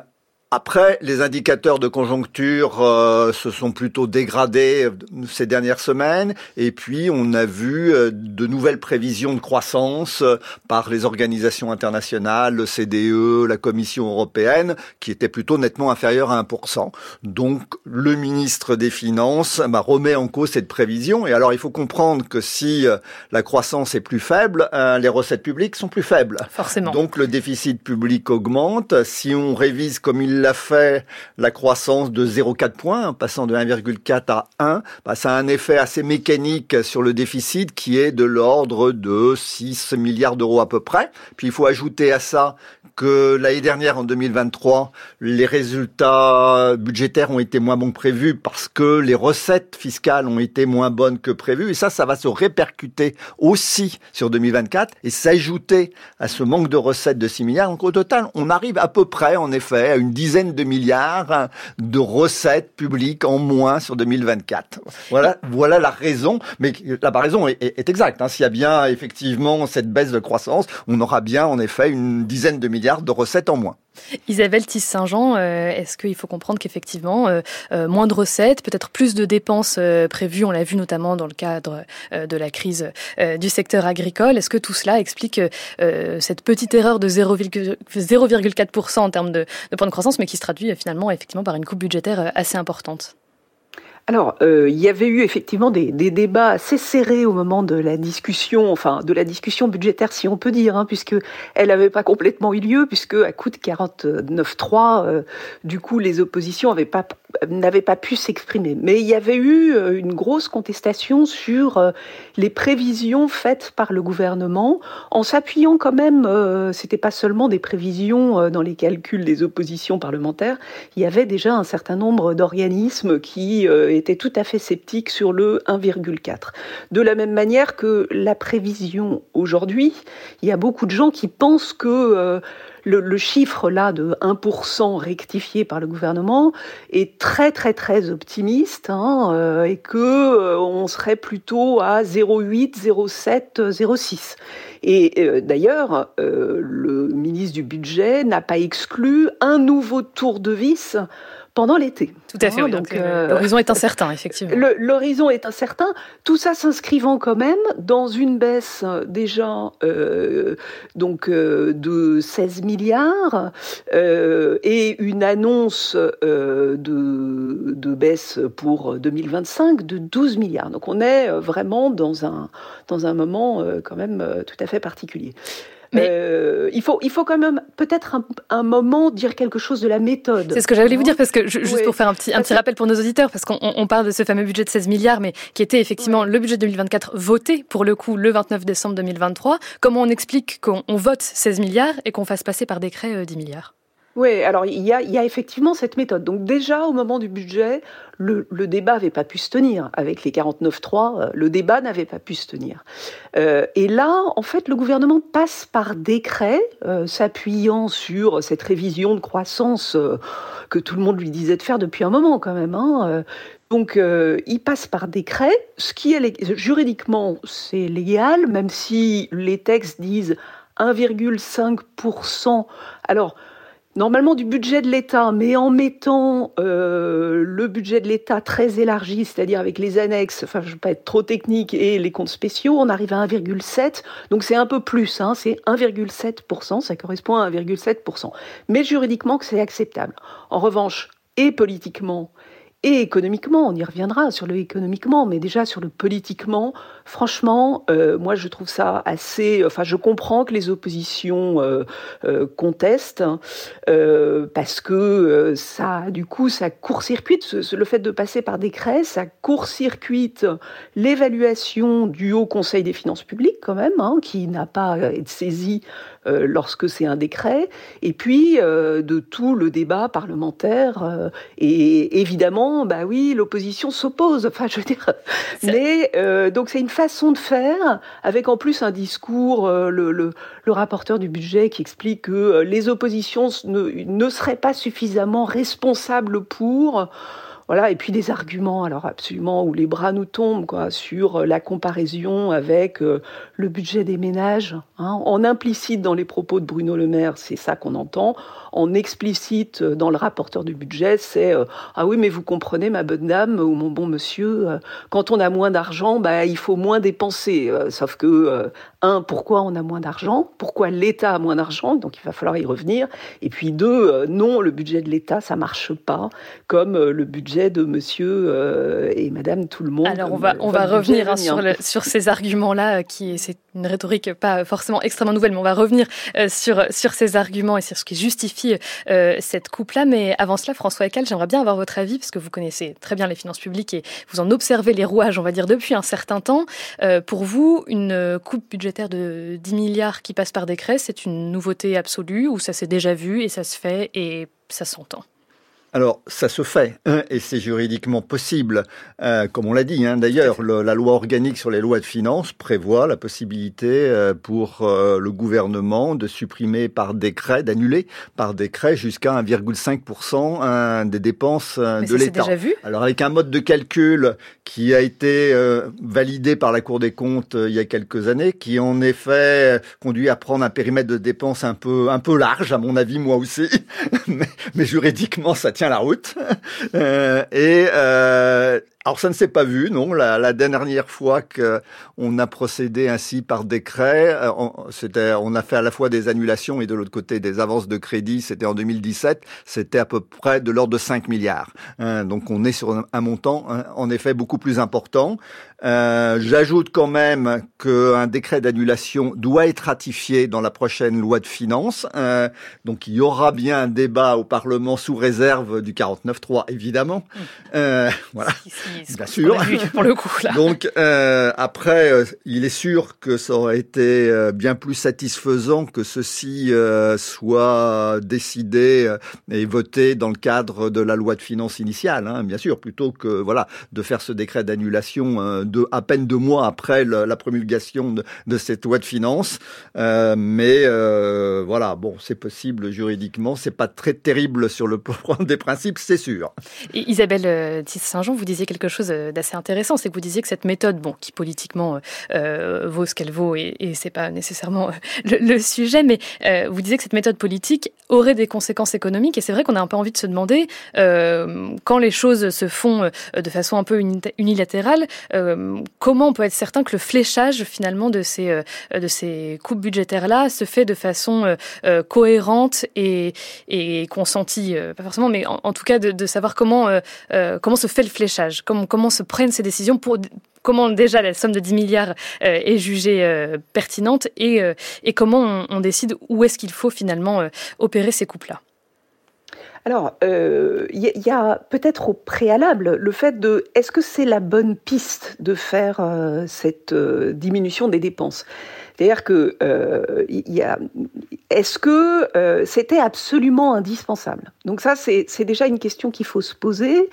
après, les indicateurs de conjoncture euh, se sont plutôt dégradés ces dernières semaines, et puis on a vu euh, de nouvelles prévisions de croissance euh, par les organisations internationales, le CDE, la Commission européenne, qui étaient plutôt nettement inférieures à 1%. Donc le ministre des Finances bah, remet en cause cette prévision, et alors il faut comprendre que si la croissance est plus faible, les recettes publiques sont plus faibles. Forcément. Donc le déficit public augmente. Si on révise comme il l'a fait la croissance de 0,4 points, passant de 1,4 à 1, bah, ça a un effet assez mécanique sur le déficit qui est de l'ordre de 6 milliards d'euros à peu près. Puis il faut ajouter à ça que l'année dernière, en 2023, les résultats budgétaires ont été moins bons que prévus parce que les recettes fiscales ont été moins bonnes que prévues. Et ça, ça va se répercuter aussi sur 2024 et s'ajouter à ce manque de recettes de 6 milliards. Donc au total, on arrive à peu près, en effet, à une dizaine de milliards de recettes publiques en moins sur 2024. Voilà, voilà la raison. Mais la raison est exacte. Hein. S'il y a bien effectivement cette baisse de croissance, on aura bien en effet une dizaine de milliards de recettes en moins. Isabelle Tisse-Saint-Jean, euh, est-ce qu'il faut comprendre qu'effectivement, euh, euh, moins de recettes, peut-être plus de dépenses prévues, on l'a vu notamment dans le cadre de la crise du secteur agricole, est-ce que tout cela explique cette petite erreur de 0,4% en termes de, de point de croissance, mais qui se traduit finalement effectivement par une coupe budgétaire assez importante? Alors, euh, il y avait eu effectivement des, débats assez serrés au moment de la discussion, enfin de la discussion budgétaire, si on peut dire, hein, puisque elle n'avait pas complètement eu lieu, puisque à coup de 49.3, euh, du coup, les oppositions n'avaient pas n'avaient pas pu s'exprimer. Mais il y avait eu euh, une grosse contestation sur euh, les prévisions faites par le gouvernement, en s'appuyant quand même, euh, c'était pas seulement des prévisions dans les calculs des oppositions parlementaires, il y avait déjà un certain nombre d'organismes qui étaient tout à fait sceptiques sur le 1,4. De la même manière que la prévision aujourd'hui, il y a beaucoup de gens qui pensent que le, chiffre là de 1% rectifié par le gouvernement est très très très optimiste hein, euh, et que euh, on serait plutôt à 0,8, 0,7, 0,6. Et euh, d'ailleurs, le ministre du budget n'a pas exclu un nouveau tour de vis pendant l'été. Tout à fait. Hein, donc euh, l'horizon est incertain, effectivement. L'horizon est incertain. Tout ça s'inscrivant quand même dans une baisse déjà euh, donc euh, de 16 milliards euh, et une annonce euh, de, de, baisse pour 2025 de 12 milliards. Donc on est vraiment dans un dans un moment quand même tout à fait particulier. Mais il faut il faut quand même peut-être un, moment dire quelque chose de la méthode. C'est ce que j'allais vous dire parce que juste pour faire un petit un petit rappel pour nos auditeurs parce qu'on parle de ce fameux budget de 16 milliards mais qui était effectivement le budget 2024 voté pour le coup le 29 décembre 2023. Comment on explique qu'on vote 16 milliards et qu'on fasse passer par décret 10 milliards? Oui, alors il y, a, effectivement cette méthode. Donc déjà, au moment du budget, le, débat n'avait pas pu se tenir. Avec les 49.3, euh, le débat n'avait pas pu se tenir. Euh, et là, en fait, le gouvernement passe par décret, euh, s'appuyant sur cette révision de croissance que tout le monde lui disait de faire depuis un moment quand même. Hein. Donc, il passe par décret, ce qui est juridiquement, c'est légal, même si les textes disent 1,5%. Alors, normalement du budget de l'État, mais en mettant euh, le budget de l'État très élargi, c'est-à-dire avec les annexes, enfin je ne veux pas être trop technique, et les comptes spéciaux, on arrive à 1,7, donc c'est un peu plus, hein, c'est 1,7%, ça correspond à 1,7%. Mais juridiquement, c'est acceptable. En revanche, et politiquement, et économiquement, on y reviendra sur le économiquement, mais déjà sur le politiquement, franchement, euh, moi je trouve ça assez. Enfin, je comprends que les oppositions euh, euh, contestent parce que ça, du coup, ça court-circuite le fait de passer par décret, ça court-circuite l'évaluation du Haut Conseil des finances publiques quand même, hein, qui n'a pas été saisi lorsque c'est un décret, et puis euh, de tout le débat parlementaire. Euh, et évidemment, bah oui, l'opposition s'oppose. Enfin, je veux dire, mais donc c'est une façon de faire, avec en plus un discours, le, le, le, rapporteur du budget qui explique que les oppositions ne, ne seraient pas suffisamment responsables pour voilà, et puis des arguments, alors absolument, où les bras nous tombent, quoi, sur euh, la comparaison avec euh, le budget des ménages. Hein. En implicite dans les propos de Bruno Le Maire, c'est ça qu'on entend. En explicite euh, dans le rapporteur du budget, c'est Ah oui, mais vous comprenez, ma bonne dame ou mon bon monsieur, quand on a moins d'argent, bah, il faut moins dépenser. sauf que, un, pourquoi on a moins d'argent? Pourquoi l'État a moins d'argent? Donc il va falloir y revenir. Et puis deux, non, le budget de l'État, ça marche pas comme le budget de monsieur euh, et madame tout le monde. Alors on va, on va revenir hein, sur, sur ces arguments-là, qui c'est une rhétorique pas forcément extrêmement nouvelle, mais on va revenir euh, sur, sur ces arguments et sur ce qui justifie euh, cette coupe-là. Mais avant cela, François Ecal, j'aimerais bien avoir votre avis, parce que vous connaissez très bien les finances publiques et vous en observez les rouages, on va dire, depuis un certain temps. pour vous, une coupe budgétaire de 10 milliards qui passe par décret, c'est une nouveauté absolue ou ça s'est déjà vu et ça se fait et ça s'entend? Alors, ça se fait, hein, et c'est juridiquement possible, euh, comme on l'a dit. Hein. D'ailleurs, la loi organique sur les lois de finances prévoit la possibilité euh, pour euh, le gouvernement de supprimer par décret, d'annuler par décret jusqu'à 1,5% hein, des dépenses de l'État. Alors, avec un mode de calcul qui a été validé par la Cour des comptes il y a quelques années, qui en effet conduit à prendre un périmètre de dépenses un peu un peu large, à mon avis, moi aussi, mais, mais juridiquement, ça tient la route. Euh, et euh, alors ça ne s'est pas vu, non. La, la dernière fois qu'on a procédé ainsi par décret, euh, c'était, on a fait à la fois des annulations et de l'autre côté des avances de crédit. C'était en 2017. C'était à peu près de l'ordre de 5 milliards. Hein, donc on est sur un, montant, hein, en effet, beaucoup plus important. Euh, J'ajoute quand même qu'un décret d'annulation doit être ratifié dans la prochaine loi de finances. Euh, donc il y aura bien un débat au Parlement sous réserve du 49.3, évidemment. Mmh. Euh, voilà. Bien sûr. pour le coup, là. Donc euh, après, euh, il est sûr que ça aurait été euh, bien plus satisfaisant que ceci euh, soit décidé et voté dans le cadre de la loi de finances initiale, hein, bien sûr, plutôt que voilà de faire ce décret d'annulation de à peine deux mois après le, la promulgation de, de, cette loi de finances. mais voilà, bon, c'est possible juridiquement, c'est pas très terrible sur le plan des principes, c'est sûr. Isabelle Saint-Jean, vous disiez quelque quelque chose euh, d'assez intéressant, c'est que vous disiez que cette méthode, bon, qui politiquement euh, euh vaut ce qu'elle vaut, et, et c'est pas nécessairement le, sujet, mais vous disiez que cette méthode politique aurait des conséquences économiques, et c'est vrai qu'on a un peu envie de se demander quand les choses se font de façon un peu unilatérale, comment on peut être certain que le fléchage finalement de ces de ces coupes budgétaires là se fait de façon cohérente et, consentie, pas forcément, mais en, en tout cas de, de savoir comment comment se fait le fléchage comment, se prennent ces décisions pour, comment déjà la somme de 10 milliards est jugée pertinente et, et comment on, décide où est-ce qu'il faut finalement opérer ces coupes-là? Alors, il euh, y, a peut-être au préalable le fait de est-ce que c'est la bonne piste de faire euh, cette euh, diminution des dépenses? C'est-à-dire que est-ce que c'était absolument indispensable? Donc ça, c'est déjà une question qu'il faut se poser.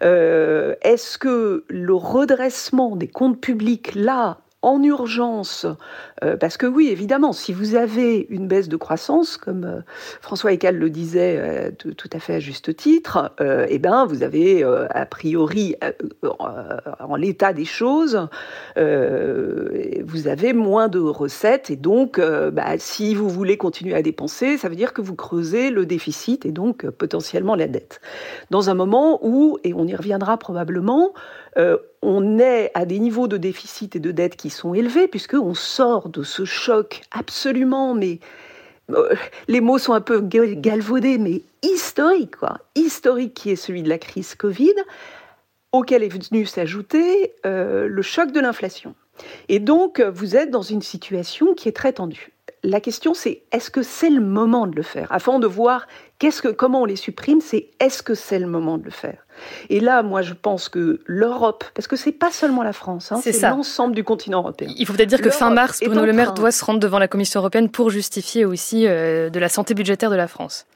Est-ce que le redressement des comptes publics là en urgence, euh, parce que oui, évidemment, si vous avez une baisse de croissance, comme euh, François Eccal le disait euh, tout, à fait à juste titre, eh ben, vous avez a priori, en l'état des choses, vous avez moins de recettes, et donc, bah, si vous voulez continuer à dépenser, ça veut dire que vous creusez le déficit et donc potentiellement la dette. Dans un moment où, et on y reviendra probablement, on est à des niveaux de déficit et de dette qui sont élevés, puisqu'on sort de ce choc absolument, mais euh, les mots sont un peu galvaudés, mais historique, quoi, historique qui est celui de la crise Covid, auquel est venu s'ajouter euh, le choc de l'inflation. Et donc, vous êtes dans une situation qui est très tendue. La question, c'est est-ce que c'est le moment de le faire? Afin de voir qu'est-ce que, comment on les supprime, c'est est-ce que c'est le moment de le faire? Et là, moi, je pense que l'Europe, parce que c'est pas seulement la France, hein, c'est l'ensemble du continent européen. Il faut peut-être dire que fin mars, Bruno Le Maire doit se rendre devant la Commission européenne pour justifier aussi euh, de la santé budgétaire de la France.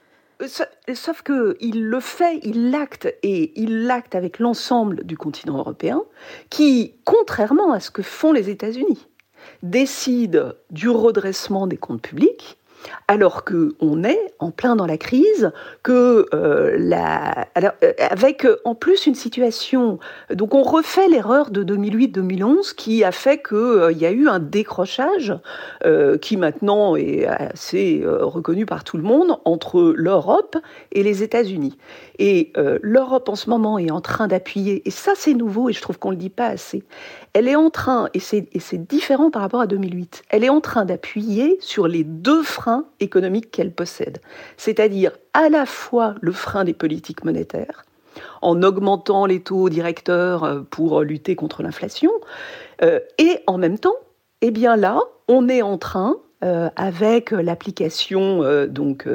Euh, sauf que il le fait, il l'acte et il l'acte avec l'ensemble du continent européen, qui, contrairement à ce que font les États-Unis, décide du redressement des comptes publics alors qu'on est en plein dans la crise, que euh, la, alors, euh, avec euh, en plus une situation, donc on refait l'erreur de 2008-2011 qui a fait qu'il y a eu un décrochage qui maintenant est assez reconnu par tout le monde entre l'Europe et les États-Unis. Et l'Europe en ce moment est en train d'appuyer, et ça c'est nouveau et je trouve qu'on le dit pas assez. Elle est en train, et c'est différent par rapport à 2008, elle est en train d'appuyer sur les deux freins économiques qu'elle possède. C'est-à-dire à la fois le frein des politiques monétaires, en augmentant les taux directeurs euh, pour lutter contre l'inflation, euh, et en même temps, eh bien là, on est en train euh, avec l'application donc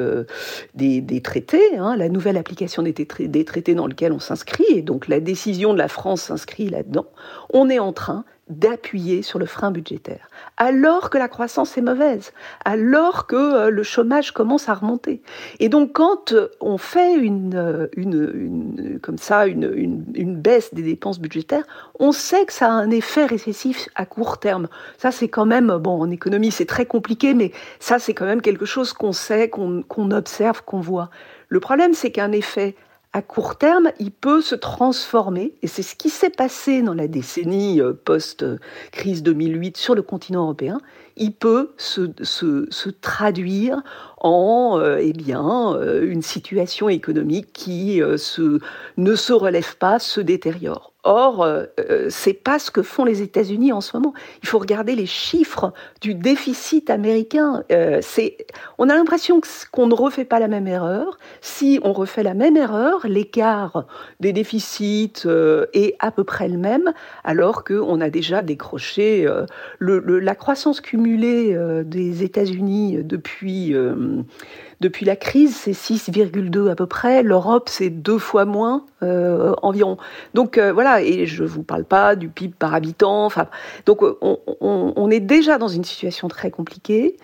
des, traités, hein, la nouvelle application des, des, traités dans lequel on s'inscrit, et donc la décision de la France s'inscrit là-dedans, on est en train d'appuyer sur le frein budgétaire, alors que la croissance est mauvaise, alors que euh, le chômage commence à remonter. Et donc quand euh, on fait une, euh, une, comme ça une, une, baisse des dépenses budgétaires, on sait que ça a un effet récessif à court terme. Ça c'est quand même, bon en économie c'est très compliqué, mais ça c'est quand même quelque chose qu'on sait, qu'on observe, qu'on voit. Le problème c'est qu'un effet à court terme, il peut se transformer, et c'est ce qui s'est passé dans la décennie euh, post-crise 2008 sur le continent européen, il peut se, se, traduire en euh, eh bien, euh, une situation économique qui se, ne se relève pas, se détériore. Or, euh, euh, c'est pas ce que font les États-Unis en ce moment. Il faut regarder les chiffres du déficit américain. Euh, c'est, on a l'impression qu'on ne refait pas la même erreur. Si on refait la même erreur, l'écart des déficits est à peu près le même, alors qu'on a déjà décroché la croissance cumulée des États-Unis depuis depuis la crise, c'est 6,2 à peu près. L'Europe, c'est deux fois moins euh, environ. Donc euh, et je ne vous parle pas du PIB par habitant. Enfin, donc on, on, est déjà dans une situation très compliquée.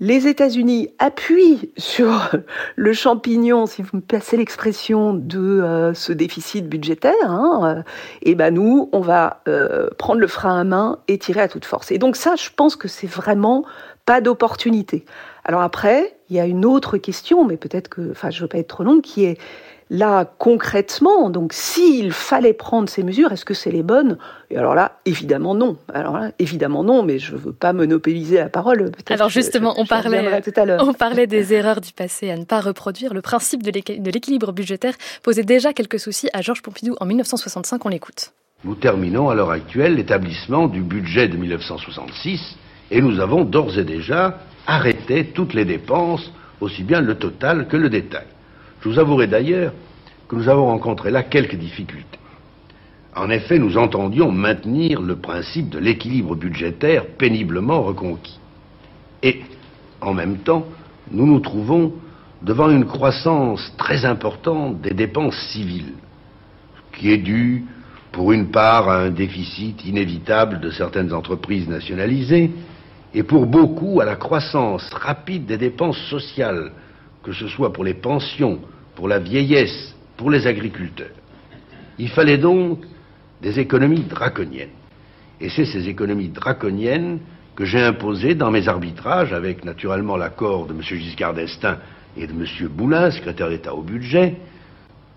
Les États-Unis appuient sur le champignon, si vous me passez l'expression, de euh, ce déficit budgétaire. Hein, et ben nous, on va prendre le frein à main et tirer à toute force. Et donc ça, je pense que c'est vraiment pas d'opportunité. Alors après, il y a une autre question, mais peut-être que, enfin, je ne veux pas être trop longue, qui est là concrètement. Donc, s'il fallait prendre ces mesures, est-ce que c'est les bonnes? Et alors là, évidemment non. Alors là, évidemment non, mais je ne veux pas monopoliser la parole. Alors justement, on parlait, on parlait des erreurs du passé à ne pas reproduire. Le principe de l'équilibre budgétaire posait déjà quelques soucis à Georges Pompidou en 1965. On l'écoute. Nous terminons à l'heure actuelle l'établissement du budget de 1966 et nous avons d'ores et déjà arrêter toutes les dépenses, aussi bien le total que le détail. Je vous avouerai d'ailleurs que nous avons rencontré là quelques difficultés. En effet, nous entendions maintenir le principe de l'équilibre budgétaire péniblement reconquis. Et, en même temps, nous nous trouvons devant une croissance très importante des dépenses civiles, qui est due, pour une part, à un déficit inévitable de certaines entreprises nationalisées, et pour beaucoup à la croissance rapide des dépenses sociales, que ce soit pour les pensions, pour la vieillesse, pour les agriculteurs. Il fallait donc des économies draconiennes. Et c'est ces économies draconiennes que j'ai imposées dans mes arbitrages, avec naturellement l'accord de M. Giscard d'Estaing et de M. Boulin, secrétaire d'État au budget,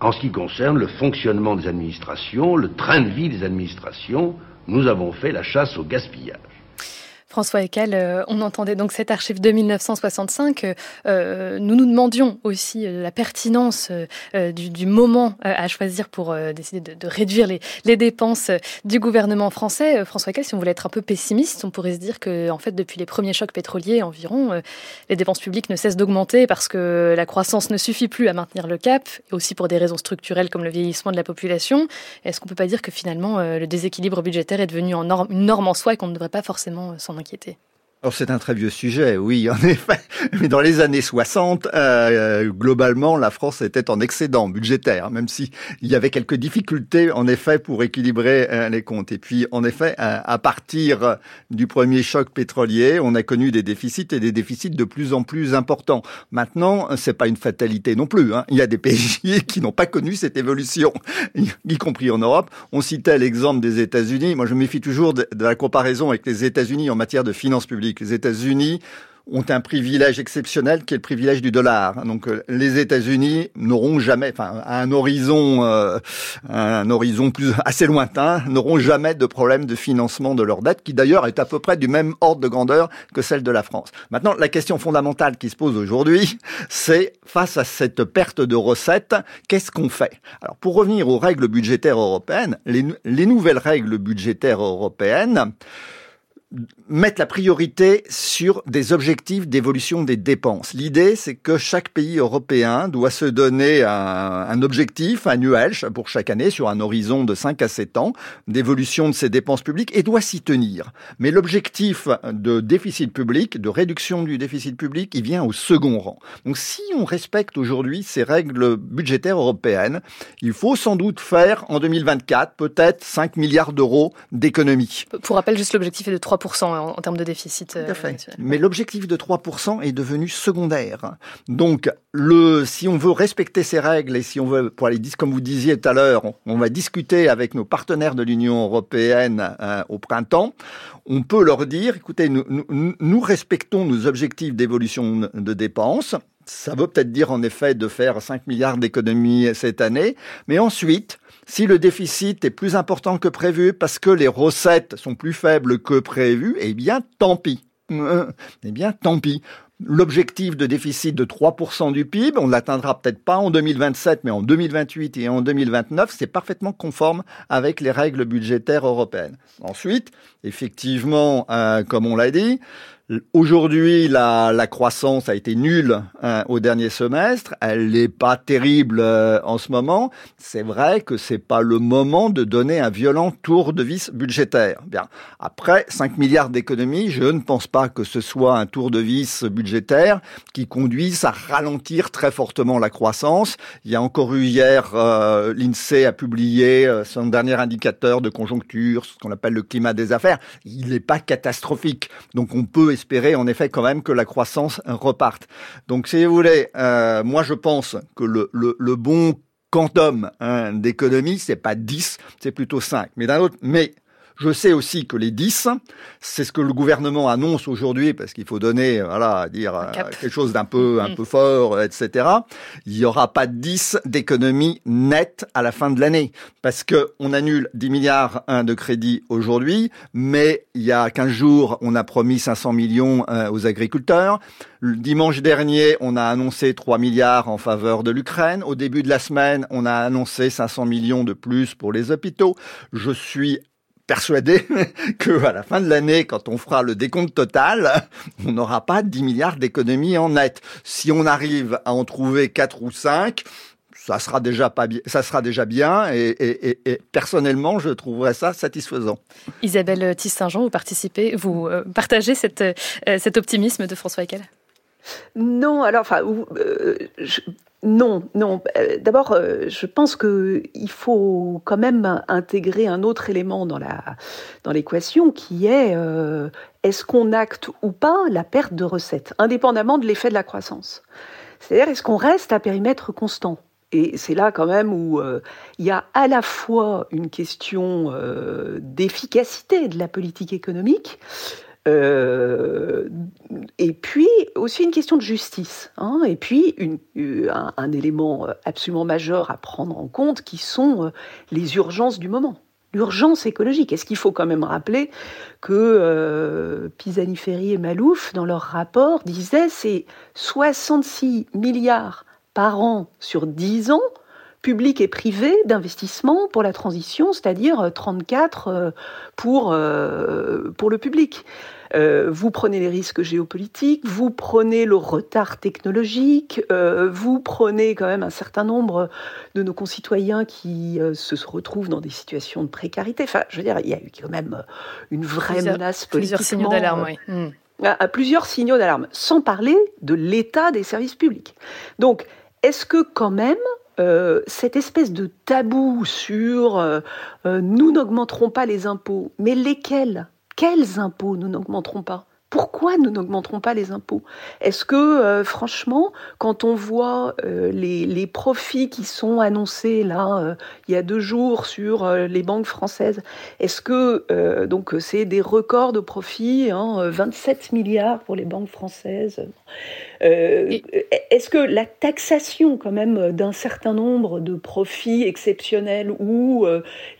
en ce qui concerne le fonctionnement des administrations, le train de vie des administrations, nous avons fait la chasse au gaspillage. François Eckel, euh, on entendait donc cette archive de 1965. Euh, nous nous demandions aussi euh, la pertinence du, moment à choisir pour décider de, réduire les, dépenses du gouvernement français. François Eckel, si on voulait être un peu pessimiste, on pourrait se dire que, en fait, depuis les premiers chocs pétroliers environ, les dépenses publiques ne cessent d'augmenter parce que la croissance ne suffit plus à maintenir le cap, et aussi pour des raisons structurelles comme le vieillissement de la population. Est-ce qu'on peut pas dire que finalement le déséquilibre budgétaire est devenu une norme en soi et qu'on ne devrait pas forcément s'en inquiéter alors c'est un très vieux sujet, oui, en effet. Mais dans les années 60, euh, globalement, la France était en excédent budgétaire, même si il y avait quelques difficultés, en effet, pour équilibrer euh, les comptes. Et puis, en effet, euh, à partir du premier choc pétrolier, on a connu des déficits et des déficits de plus en plus importants. Maintenant, c'est pas une fatalité non plus. Hein. Il y a des pays qui n'ont pas connu cette évolution, y compris en Europe. On citait l'exemple des États-Unis. Moi, je me méfie toujours de la comparaison avec les États-Unis en matière de finances publiques. Les États-Unis ont un privilège exceptionnel qui est le privilège du dollar. Donc euh, les États-Unis n'auront jamais, enfin à un horizon, euh, un horizon plus assez lointain, n'auront jamais de problème de financement de leur dette, qui d'ailleurs est à peu près du même ordre de grandeur que celle de la France. Maintenant, la question fondamentale qui se pose aujourd'hui, c'est face à cette perte de recettes, qu'est-ce qu'on fait? Alors pour revenir aux règles budgétaires européennes, les nouvelles règles budgétaires européennes mettre la priorité sur des objectifs d'évolution des dépenses. L'idée, c'est que chaque pays européen doit se donner un, objectif annuel pour chaque année sur un horizon de 5 à 7 ans d'évolution de ses dépenses publiques et doit s'y tenir. Mais l'objectif de déficit public, de réduction du déficit public, il vient au second rang. Donc si on respecte aujourd'hui ces règles budgétaires européennes, il faut sans doute faire en 2024 peut-être 5 milliards d'euros d'économies. Pour rappel, juste l'objectif est de 3 en, termes de déficit. Euh, Mais l'objectif de 3% est devenu secondaire. Donc, le, si on veut respecter ces règles et si on veut, pour aller, comme vous disiez tout à l'heure, on, va discuter avec nos partenaires de l'Union européenne euh, au printemps, on peut leur dire, écoutez, nous, nous respectons nos objectifs d'évolution de dépenses. Ça veut peut-être dire en effet de faire 5 milliards d'économies cette année, mais ensuite, si le déficit est plus important que prévu parce que les recettes sont plus faibles que prévu, eh bien, tant pis. Eh bien, tant pis. L'objectif de déficit de 3% du PIB, on l'atteindra peut-être pas en 2027, mais en 2028 et en 2029, c'est parfaitement conforme avec les règles budgétaires européennes. Ensuite, effectivement, euh, comme on l'a dit, Aujourd'hui, la, la, croissance a été nulle hein, au dernier semestre. Elle n'est pas terrible euh, en ce moment. C'est vrai que c'est pas le moment de donner un violent tour de vis budgétaire. Bien. Après 5 milliards d'économies, je ne pense pas que ce soit un tour de vis budgétaire qui conduise à ralentir très fortement la croissance. Il y a encore eu hier, euh, l'INSEE a publié euh, son dernier indicateur de conjoncture, ce qu'on appelle le climat des affaires. Il n'est pas catastrophique. Donc on peut espérer en effet quand même que la croissance reparte. Donc si vous voulez, euh, moi je pense que le, le, bon quantum hein, d'économie, c'est pas 10, c'est plutôt 5. Mais d'un autre, mais je sais aussi que les 10, c'est ce que le gouvernement annonce aujourd'hui, parce qu'il faut donner, voilà, dire euh, quelque chose d'un peu, un mm. peu fort, etc. Il n'y aura pas 10 d'économie nette à la fin de l'année, parce que on annule 10 milliards de crédit aujourd'hui, mais il y a 15 jours, on a promis 500 millions euh, aux agriculteurs. Le dimanche dernier, on a annoncé 3 milliards en faveur de l'Ukraine. Au début de la semaine, on a annoncé 500 millions de plus pour les hôpitaux. Je suis persuadé que à la fin de l'année, quand on fera le décompte total, on n'aura pas 10 milliards d'économies en net. Si on arrive à en trouver 4 ou 5, ça sera déjà pas bien, ça sera déjà bien et, personnellement je trouverais ça satisfaisant. Isabelle Tiss-Saint-Jean, vous participez, vous euh, partagez euh, cet optimisme de François Eckel Non, alors enfin, euh, non, non. D'abord, je pense qu'il faut quand même intégrer un autre élément dans la dans l'équation qui est est-ce qu'on acte ou pas la perte de recettes, indépendamment de l'effet de la croissance. C'est-à-dire est-ce qu'on reste à périmètre constant? Et c'est là quand même où euh, il y a à la fois une question euh, d'efficacité de la politique économique, euh, et puis aussi une question de justice, hein, et puis un, élément absolument majeur à prendre en compte qui sont les urgences du moment. L'urgence écologique. Est-ce qu'il faut quand même rappeler que Pisani-Ferry et Malouf, dans leur rapport, disaient c'est 66 milliards par an sur 10 ans, public et privé, d'investissement pour la transition, c'est-à-dire 34 euh, pour, euh, pour le public. Euh, vous prenez les risques géopolitiques, vous prenez le retard technologique, vous prenez quand même un certain nombre de nos concitoyens qui se retrouvent dans des situations de précarité. Enfin, je veux dire, il y a eu quand même une vraie menace politique. Plusieurs signaux d'alarme, oui. Hmm. À, plusieurs signaux d'alarme, sans parler de l'état des services publics. Donc, est-ce que quand même euh, cette espèce de tabou sur euh, euh, nous n'augmenterons pas les impôts, mais lesquels Quels impôts nous n'augmenterons pas? Pourquoi nous n'augmenterons pas les impôts? Est-ce que, euh, franchement, quand on voit euh, les, profits qui sont annoncés là, euh, il y a deux jours sur les banques françaises, est-ce que c'est des records de profits, 27 hein, milliards pour les banques françaises? Est-ce que la taxation quand même d'un certain nombre de profits exceptionnels ou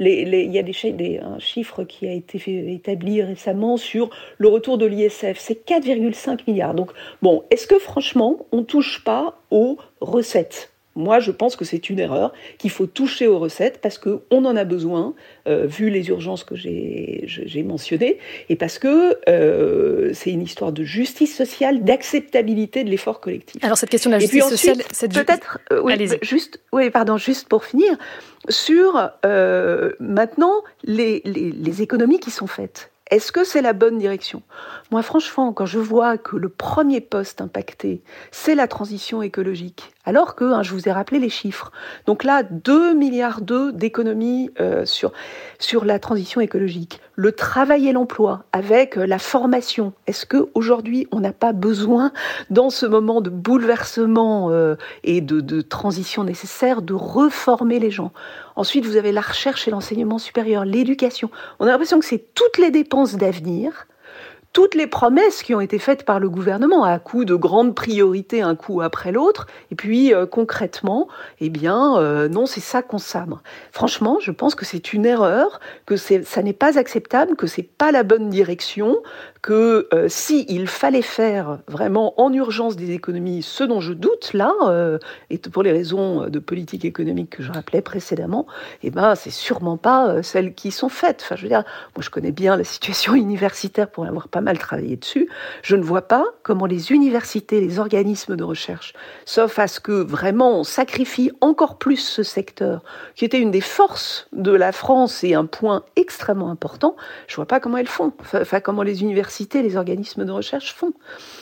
il y a des, des, un chiffre qui a été établi récemment sur le retour de l'ISF c'est 4,5 milliards. Donc, bon, est-ce que franchement, on ne touche pas aux recettes? Moi, je pense que c'est une erreur, qu'il faut toucher aux recettes parce qu'on en a besoin, euh, vu les urgences que j'ai mentionnées, et parce que euh, c'est une histoire de justice sociale, d'acceptabilité de l'effort collectif. Alors cette question de la justice sociale, peut-être, euh, oui, juste, oui, pardon, juste pour finir, sur maintenant les, les économies qui sont faites. Est-ce que c'est la bonne direction? Moi, franchement, quand je vois que le premier poste impacté, c'est la transition écologique, alors que, hein, je vous ai rappelé les chiffres, donc là, 2 milliards d'économies euh, sur, sur la transition écologique, le travail et l'emploi avec euh, la formation. Est-ce qu'aujourd'hui, on n'a pas besoin, dans ce moment de bouleversement euh, et de, de transition nécessaire, de reformer les gens? Ensuite, vous avez la recherche et l'enseignement supérieur, l'éducation. On a l'impression que c'est toutes les dépenses d'avenir toutes les promesses qui ont été faites par le gouvernement à coup de grandes priorités un coup après l'autre, et puis euh, concrètement, eh bien, euh, non, c'est ça qu'on sabre. Franchement, je pense que c'est une erreur, que ça n'est pas acceptable, que c'est pas la bonne direction, que euh, si il fallait faire vraiment en urgence des économies, ce dont je doute là, et pour les raisons de politique économique que je rappelais précédemment, eh ben, c'est sûrement pas celles qui sont faites. Enfin, je veux dire, moi, je connais bien la situation universitaire pour avoir pas mal travaillé dessus, je ne vois pas comment les universités, les organismes de recherche, sauf à ce que vraiment on sacrifie encore plus ce secteur, qui était une des forces de la France et un point extrêmement important, je vois pas comment elles font, enfin comment les universités, les organismes de recherche font.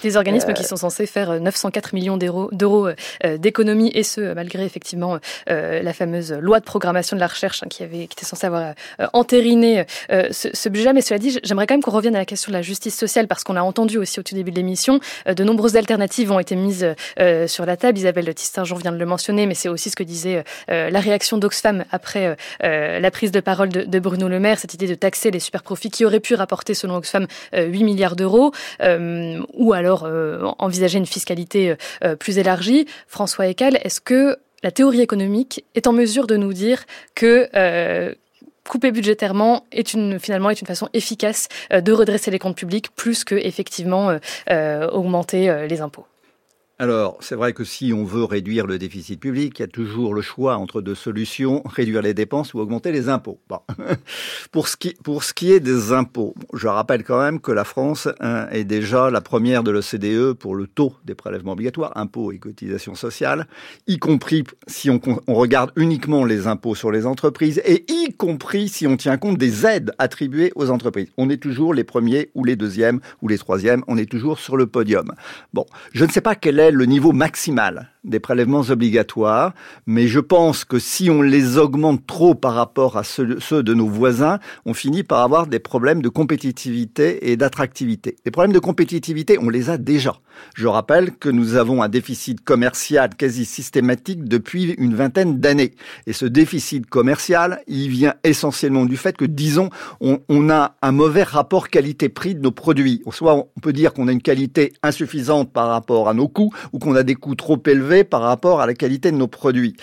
Des organismes euh, qui sont censés faire 904 euh, millions d'euros euh, d'économies, et ce, malgré effectivement la fameuse loi de programmation de la recherche hein, qui, avait, qui était censée avoir entériné ce, ce budget. Mais cela dit, j'aimerais quand même qu'on revienne à la question de la justice sociale parce qu'on a entendu aussi au tout début de l'émission, euh, de nombreuses alternatives ont été mises euh, sur la table. Isabelle Tistin-Jean vient de le mentionner, mais c'est aussi ce que disait euh, la réaction d'Oxfam après la prise de parole de, Bruno Le Maire, cette idée de taxer les super profits qui auraient pu rapporter, selon Oxfam, 8 milliards d'euros, ou alors envisager une fiscalité plus élargie. François Eckel, est-ce que la théorie économique est en mesure de nous dire que couper budgétairement est une finalement est une façon efficace euh, de redresser les comptes publics plus que effectivement euh, euh, augmenter les impôts? Alors, c'est vrai que si on veut réduire le déficit public, il y a toujours le choix entre deux solutions, réduire les dépenses ou augmenter les impôts. Pour, ce qui, pour ce qui est des impôts, je rappelle quand même que la France hein, est déjà la première de l'OCDE pour le taux des prélèvements obligatoires, impôts et cotisations sociales, y compris si on, regarde uniquement les impôts sur les entreprises et y compris si on tient compte des aides attribuées aux entreprises. On est toujours les premiers ou les deuxièmes ou les troisièmes, on est toujours sur le podium. Bon, je ne sais pas quel est le niveau maximal des prélèvements obligatoires, mais je pense que si on les augmente trop par rapport à ceux, de nos voisins, on finit par avoir des problèmes de compétitivité et d'attractivité. Les problèmes de compétitivité, on les a déjà. Je rappelle que nous avons un déficit commercial quasi systématique depuis une vingtaine d'années. Et ce déficit commercial, il vient essentiellement du fait que, disons, on, a un mauvais rapport qualité-prix de nos produits. Soit on peut dire qu'on a une qualité insuffisante par rapport à nos coûts, ou qu'on a des coûts trop élevés par rapport à la qualité de nos produits.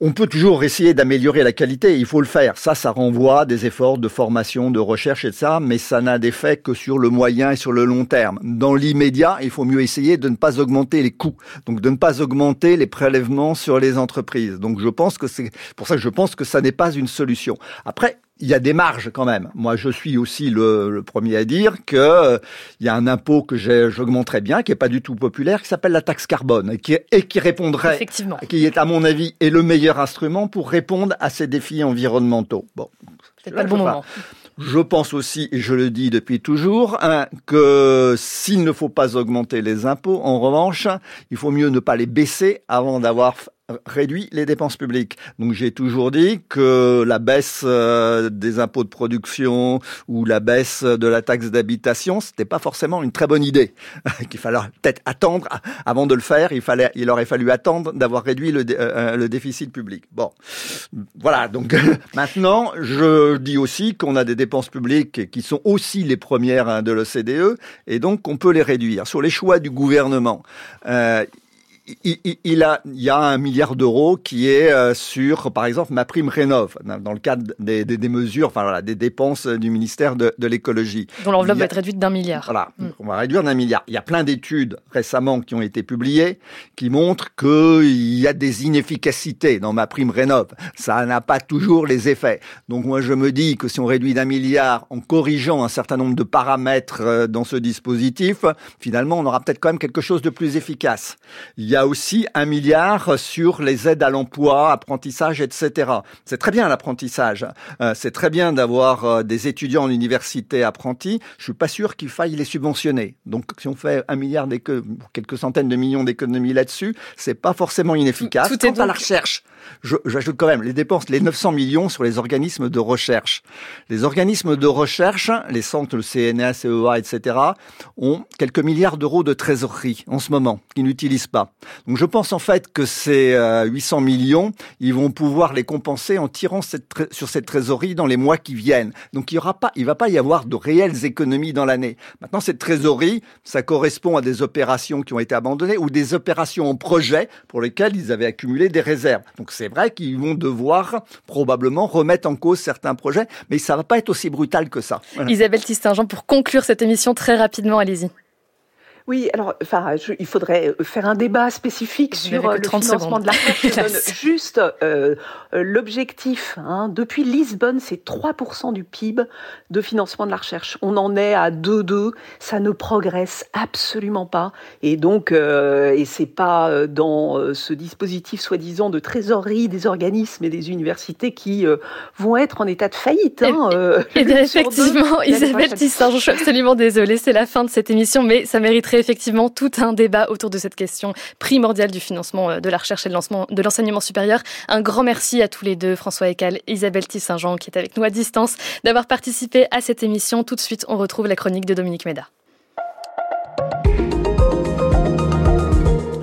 On peut toujours essayer d'améliorer la qualité, il faut le faire. Ça, ça renvoie des efforts de formation, de recherche et ça, mais ça n'a d'effet que sur le moyen et sur le long terme. Dans l'immédiat, il faut mieux essayer de ne pas augmenter les coûts, donc de ne pas augmenter les prélèvements sur les entreprises. Donc je pense que c'est pour ça que je pense que ça n'est pas une solution. Après, il y a des marges quand même. Moi, je suis aussi le, premier à dire que euh, il y a un impôt que j'augmenterais bien, qui est pas du tout populaire, qui s'appelle la taxe carbone, et qui, et qui répondrait, qui est à mon avis est le meilleur instrument pour répondre à ces défis environnementaux. Bon, c'est pas le bon moment. Je pense aussi, et je le dis depuis toujours, hein, que s'il ne faut pas augmenter les impôts, en revanche, il faut mieux ne pas les baisser avant d'avoir réduit les dépenses publiques. Donc j'ai toujours dit que la baisse euh, des impôts de production ou la baisse de la taxe d'habitation, c'était pas forcément une très bonne idée. Qu'il fallait peut-être attendre avant de le faire. Il fallait, il aurait fallu attendre d'avoir réduit le, euh, le déficit public. Bon, voilà. Donc maintenant, je dis aussi qu'on a des dépenses publiques qui sont aussi les premières hein, de l'OCDE et donc on peut les réduire. Sur les choix du gouvernement. Euh, il, a, il y a un milliard d'euros qui est euh, sur, par exemple, ma prime rénov, dans le cadre des, des, mesures, enfin voilà, des dépenses du ministère de, de l'écologie. Dont l'enveloppe va être réduite d'un milliard. Voilà, mm. on va réduire d'un milliard. Il y a plein d'études récemment qui ont été publiées qui montrent qu'il y a des inefficacités dans ma prime rénov. Ça n'a pas toujours les effets. Donc moi je me dis que si on réduit d'un milliard en corrigeant un certain nombre de paramètres euh, dans ce dispositif, finalement on aura peut-être quand même quelque chose de plus efficace. Il y a a aussi un milliard sur les aides à l'emploi, apprentissage, etc. C'est très bien l'apprentissage. Euh, c'est très bien d'avoir euh, des étudiants en université apprentis. Je suis pas sûr qu'il faille les subventionner. Donc, si on fait un milliard quelques centaines de millions d'économies là-dessus, c'est pas forcément inefficace. Tout, est à la recherche. J'ajoute quand même les dépenses, les 900 millions sur les organismes de recherche. Les organismes de recherche, les centres, le CNA, CEA, etc., ont quelques milliards d'euros de trésorerie en ce moment qu'ils n'utilisent pas. Donc je pense en fait que ces 800 euh, millions, ils vont pouvoir les compenser en tirant sur cette trésorerie dans les mois qui viennent. Donc il y aura pas, il va pas y avoir de réelles économies dans l'année. Maintenant cette trésorerie, ça correspond à des opérations qui ont été abandonnées ou des opérations en projet pour lesquelles ils avaient accumulé des réserves. C'est vrai qu'ils vont devoir probablement remettre en cause certains projets, mais ça va pas être aussi brutal que ça. Isabelle Tistingent, pour conclure cette émission très rapidement, allez-y. Oui, alors, enfin, il faudrait euh, faire un débat spécifique sur euh, le financement de la recherche. juste euh, l'objectif. Hein, depuis Lisbonne, c'est 3% du PIB de financement de la recherche. On en est à 2,2. Ça ne progresse absolument pas. Et donc, euh, et c'est pas dans ce dispositif soi-disant de trésorerie des organismes et des universités qui vont être en état de faillite. Hein, et, bien, effectivement, Isabelle Tissin, je suis absolument désolée, c'est la fin de cette émission, mais ça mériterait effectivement tout un débat autour de cette question primordiale du financement euh, de la recherche et de l'enseignement supérieur. Un grand merci à tous les deux, François Ecal, Isabelle Tissin-Jean, qui est avec nous à distance, d'avoir participé à cette émission. Tout de suite, on retrouve la chronique de Dominique Méda.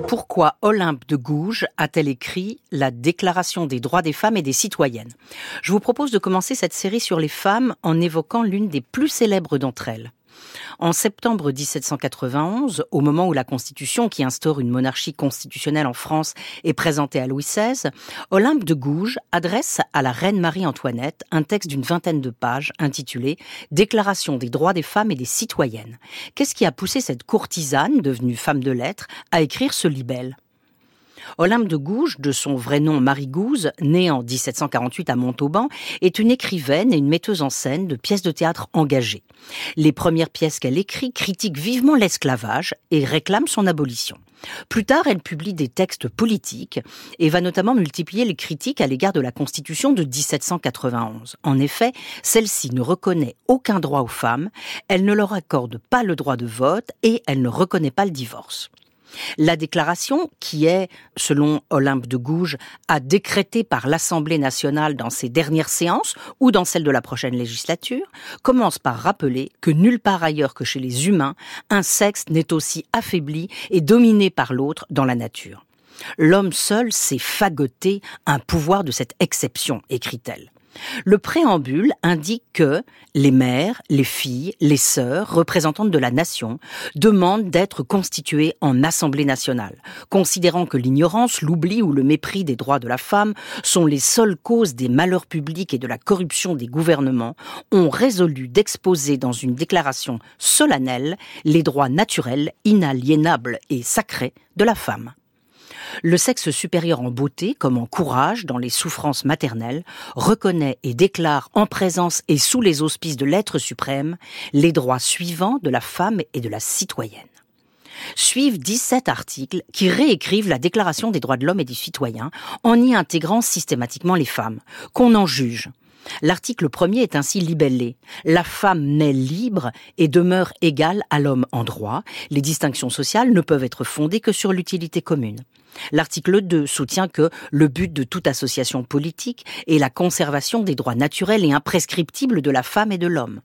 Pourquoi Olympe de Gouges a-t-elle écrit la Déclaration des droits des femmes et des citoyennes? Je vous propose de commencer cette série sur les femmes en évoquant l'une des plus célèbres d'entre elles. En septembre 1791, au moment où la Constitution qui instaure une monarchie constitutionnelle en France est présentée à Louis XVI, Olympe de Gouges adresse à la reine Marie-Antoinette un texte d'une vingtaine de pages intitulé Déclaration des droits des femmes et des citoyennes. Qu'est-ce qui a poussé cette courtisane, devenue femme de lettres, à écrire ce libelle? Olympe de Gouges, de son vrai nom Marie Gouze, née en 1748 à Montauban, est une écrivaine et une metteuse en scène de pièces de théâtre engagées. Les premières pièces qu'elle écrit critiquent vivement l'esclavage et réclament son abolition. Plus tard, elle publie des textes politiques et va notamment multiplier les critiques à l'égard de la Constitution de 1791. En effet, celle-ci ne reconnaît aucun droit aux femmes, elle ne leur accorde pas le droit de vote et elle ne reconnaît pas le divorce. La déclaration, qui est, selon Olympe de Gouges, à décréter par l'Assemblée nationale dans ses dernières séances ou dans celle de la prochaine législature, commence par rappeler que nulle part ailleurs que chez les humains, un sexe n'est aussi affaibli et dominé par l'autre dans la nature. L'homme seul sait fagoter un pouvoir de cette exception, écrit-elle. Le préambule indique que les mères, les filles, les sœurs, représentantes de la nation, demandent d'être constituées en Assemblée nationale, considérant que l'ignorance, l'oubli ou le mépris des droits de la femme sont les seules causes des malheurs publics et de la corruption des gouvernements, ont résolu d'exposer dans une déclaration solennelle les droits naturels, inaliénables et sacrés de la femme. Le sexe supérieur en beauté, comme en courage dans les souffrances maternelles, reconnaît et déclare en présence et sous les auspices de l'être suprême les droits suivants de la femme et de la citoyenne. Suivent 17 articles qui réécrivent la Déclaration des droits de l'homme et du citoyen en y intégrant systématiquement les femmes, qu'on en juge. L'article premier est ainsi libellé. La femme naît libre et demeure égale à l'homme en droit. Les distinctions sociales ne peuvent être fondées que sur l'utilité commune. L'article 2 soutient que le but de toute association politique est la conservation des droits naturels et imprescriptibles de la femme et de l'homme.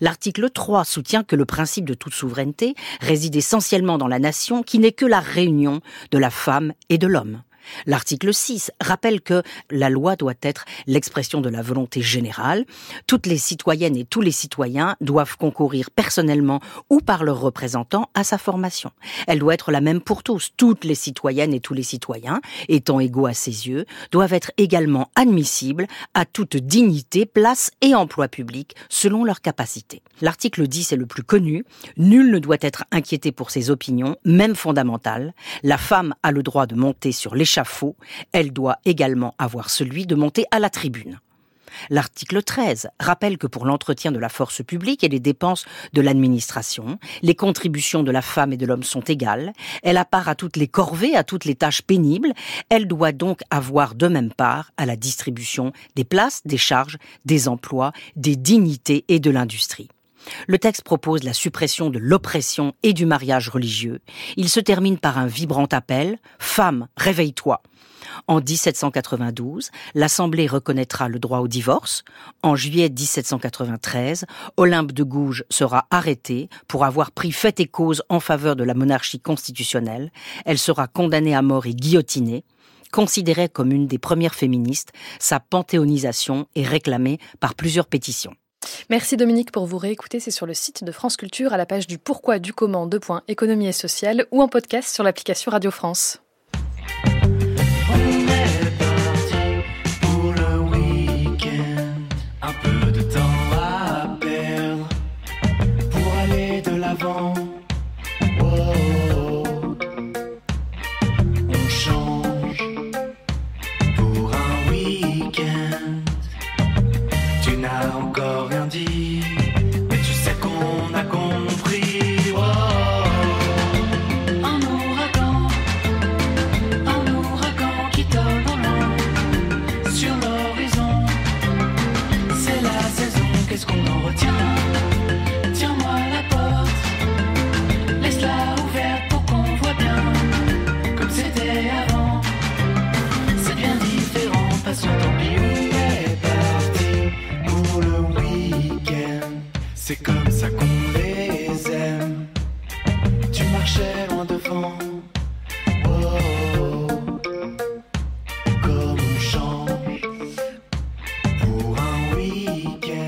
L'article 3 soutient que le principe de toute souveraineté réside essentiellement dans la nation qui n'est que la réunion de la femme et de l'homme. L'article 6 rappelle que la loi doit être l'expression de la volonté générale. Toutes les citoyennes et tous les citoyens doivent concourir personnellement ou par leurs représentants à sa formation. Elle doit être la même pour tous. Toutes les citoyennes et tous les citoyens, étant égaux à ses yeux, doivent être également admissibles à toute dignité, place et emploi public selon leurs capacités. L'article 10 est le plus connu. Nul ne doit être inquiété pour ses opinions, même fondamentales. La femme a le droit de monter sur l'échelle elle doit également avoir celui de monter à la tribune. L'article 13 rappelle que pour l'entretien de la force publique et les dépenses de l'administration, les contributions de la femme et de l'homme sont égales. Elle a part à toutes les corvées, à toutes les tâches pénibles. Elle doit donc avoir de même part à la distribution des places, des charges, des emplois, des dignités et de l'industrie. Le texte propose la suppression de l'oppression et du mariage religieux. Il se termine par un vibrant appel Femme, réveille-toi. En 1792, l'Assemblée reconnaîtra le droit au divorce. En juillet 1793, Olympe de Gouges sera arrêtée pour avoir pris fait et cause en faveur de la monarchie constitutionnelle. Elle sera condamnée à mort et guillotinée. Considérée comme une des premières féministes, sa panthéonisation est réclamée par plusieurs pétitions. Merci Dominique pour vous réécouter. C'est sur le site de France Culture à la page du pourquoi du comment de points économie et sociale ou en podcast sur l'application Radio France.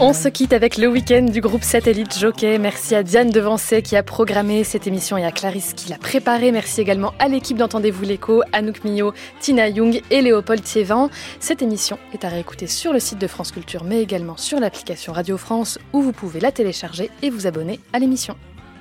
On se quitte avec le week-end du groupe Satellite Jockey. Merci à Diane Devancet qui a programmé cette émission et à Clarisse qui l'a préparée. Merci également à l'équipe d'Entendez-vous l'écho, Anouk Millot, Tina Young et Léopold Thiévin. Cette émission est à réécouter sur le site de France Culture mais également sur l'application Radio France où vous pouvez la télécharger et vous abonner à l'émission.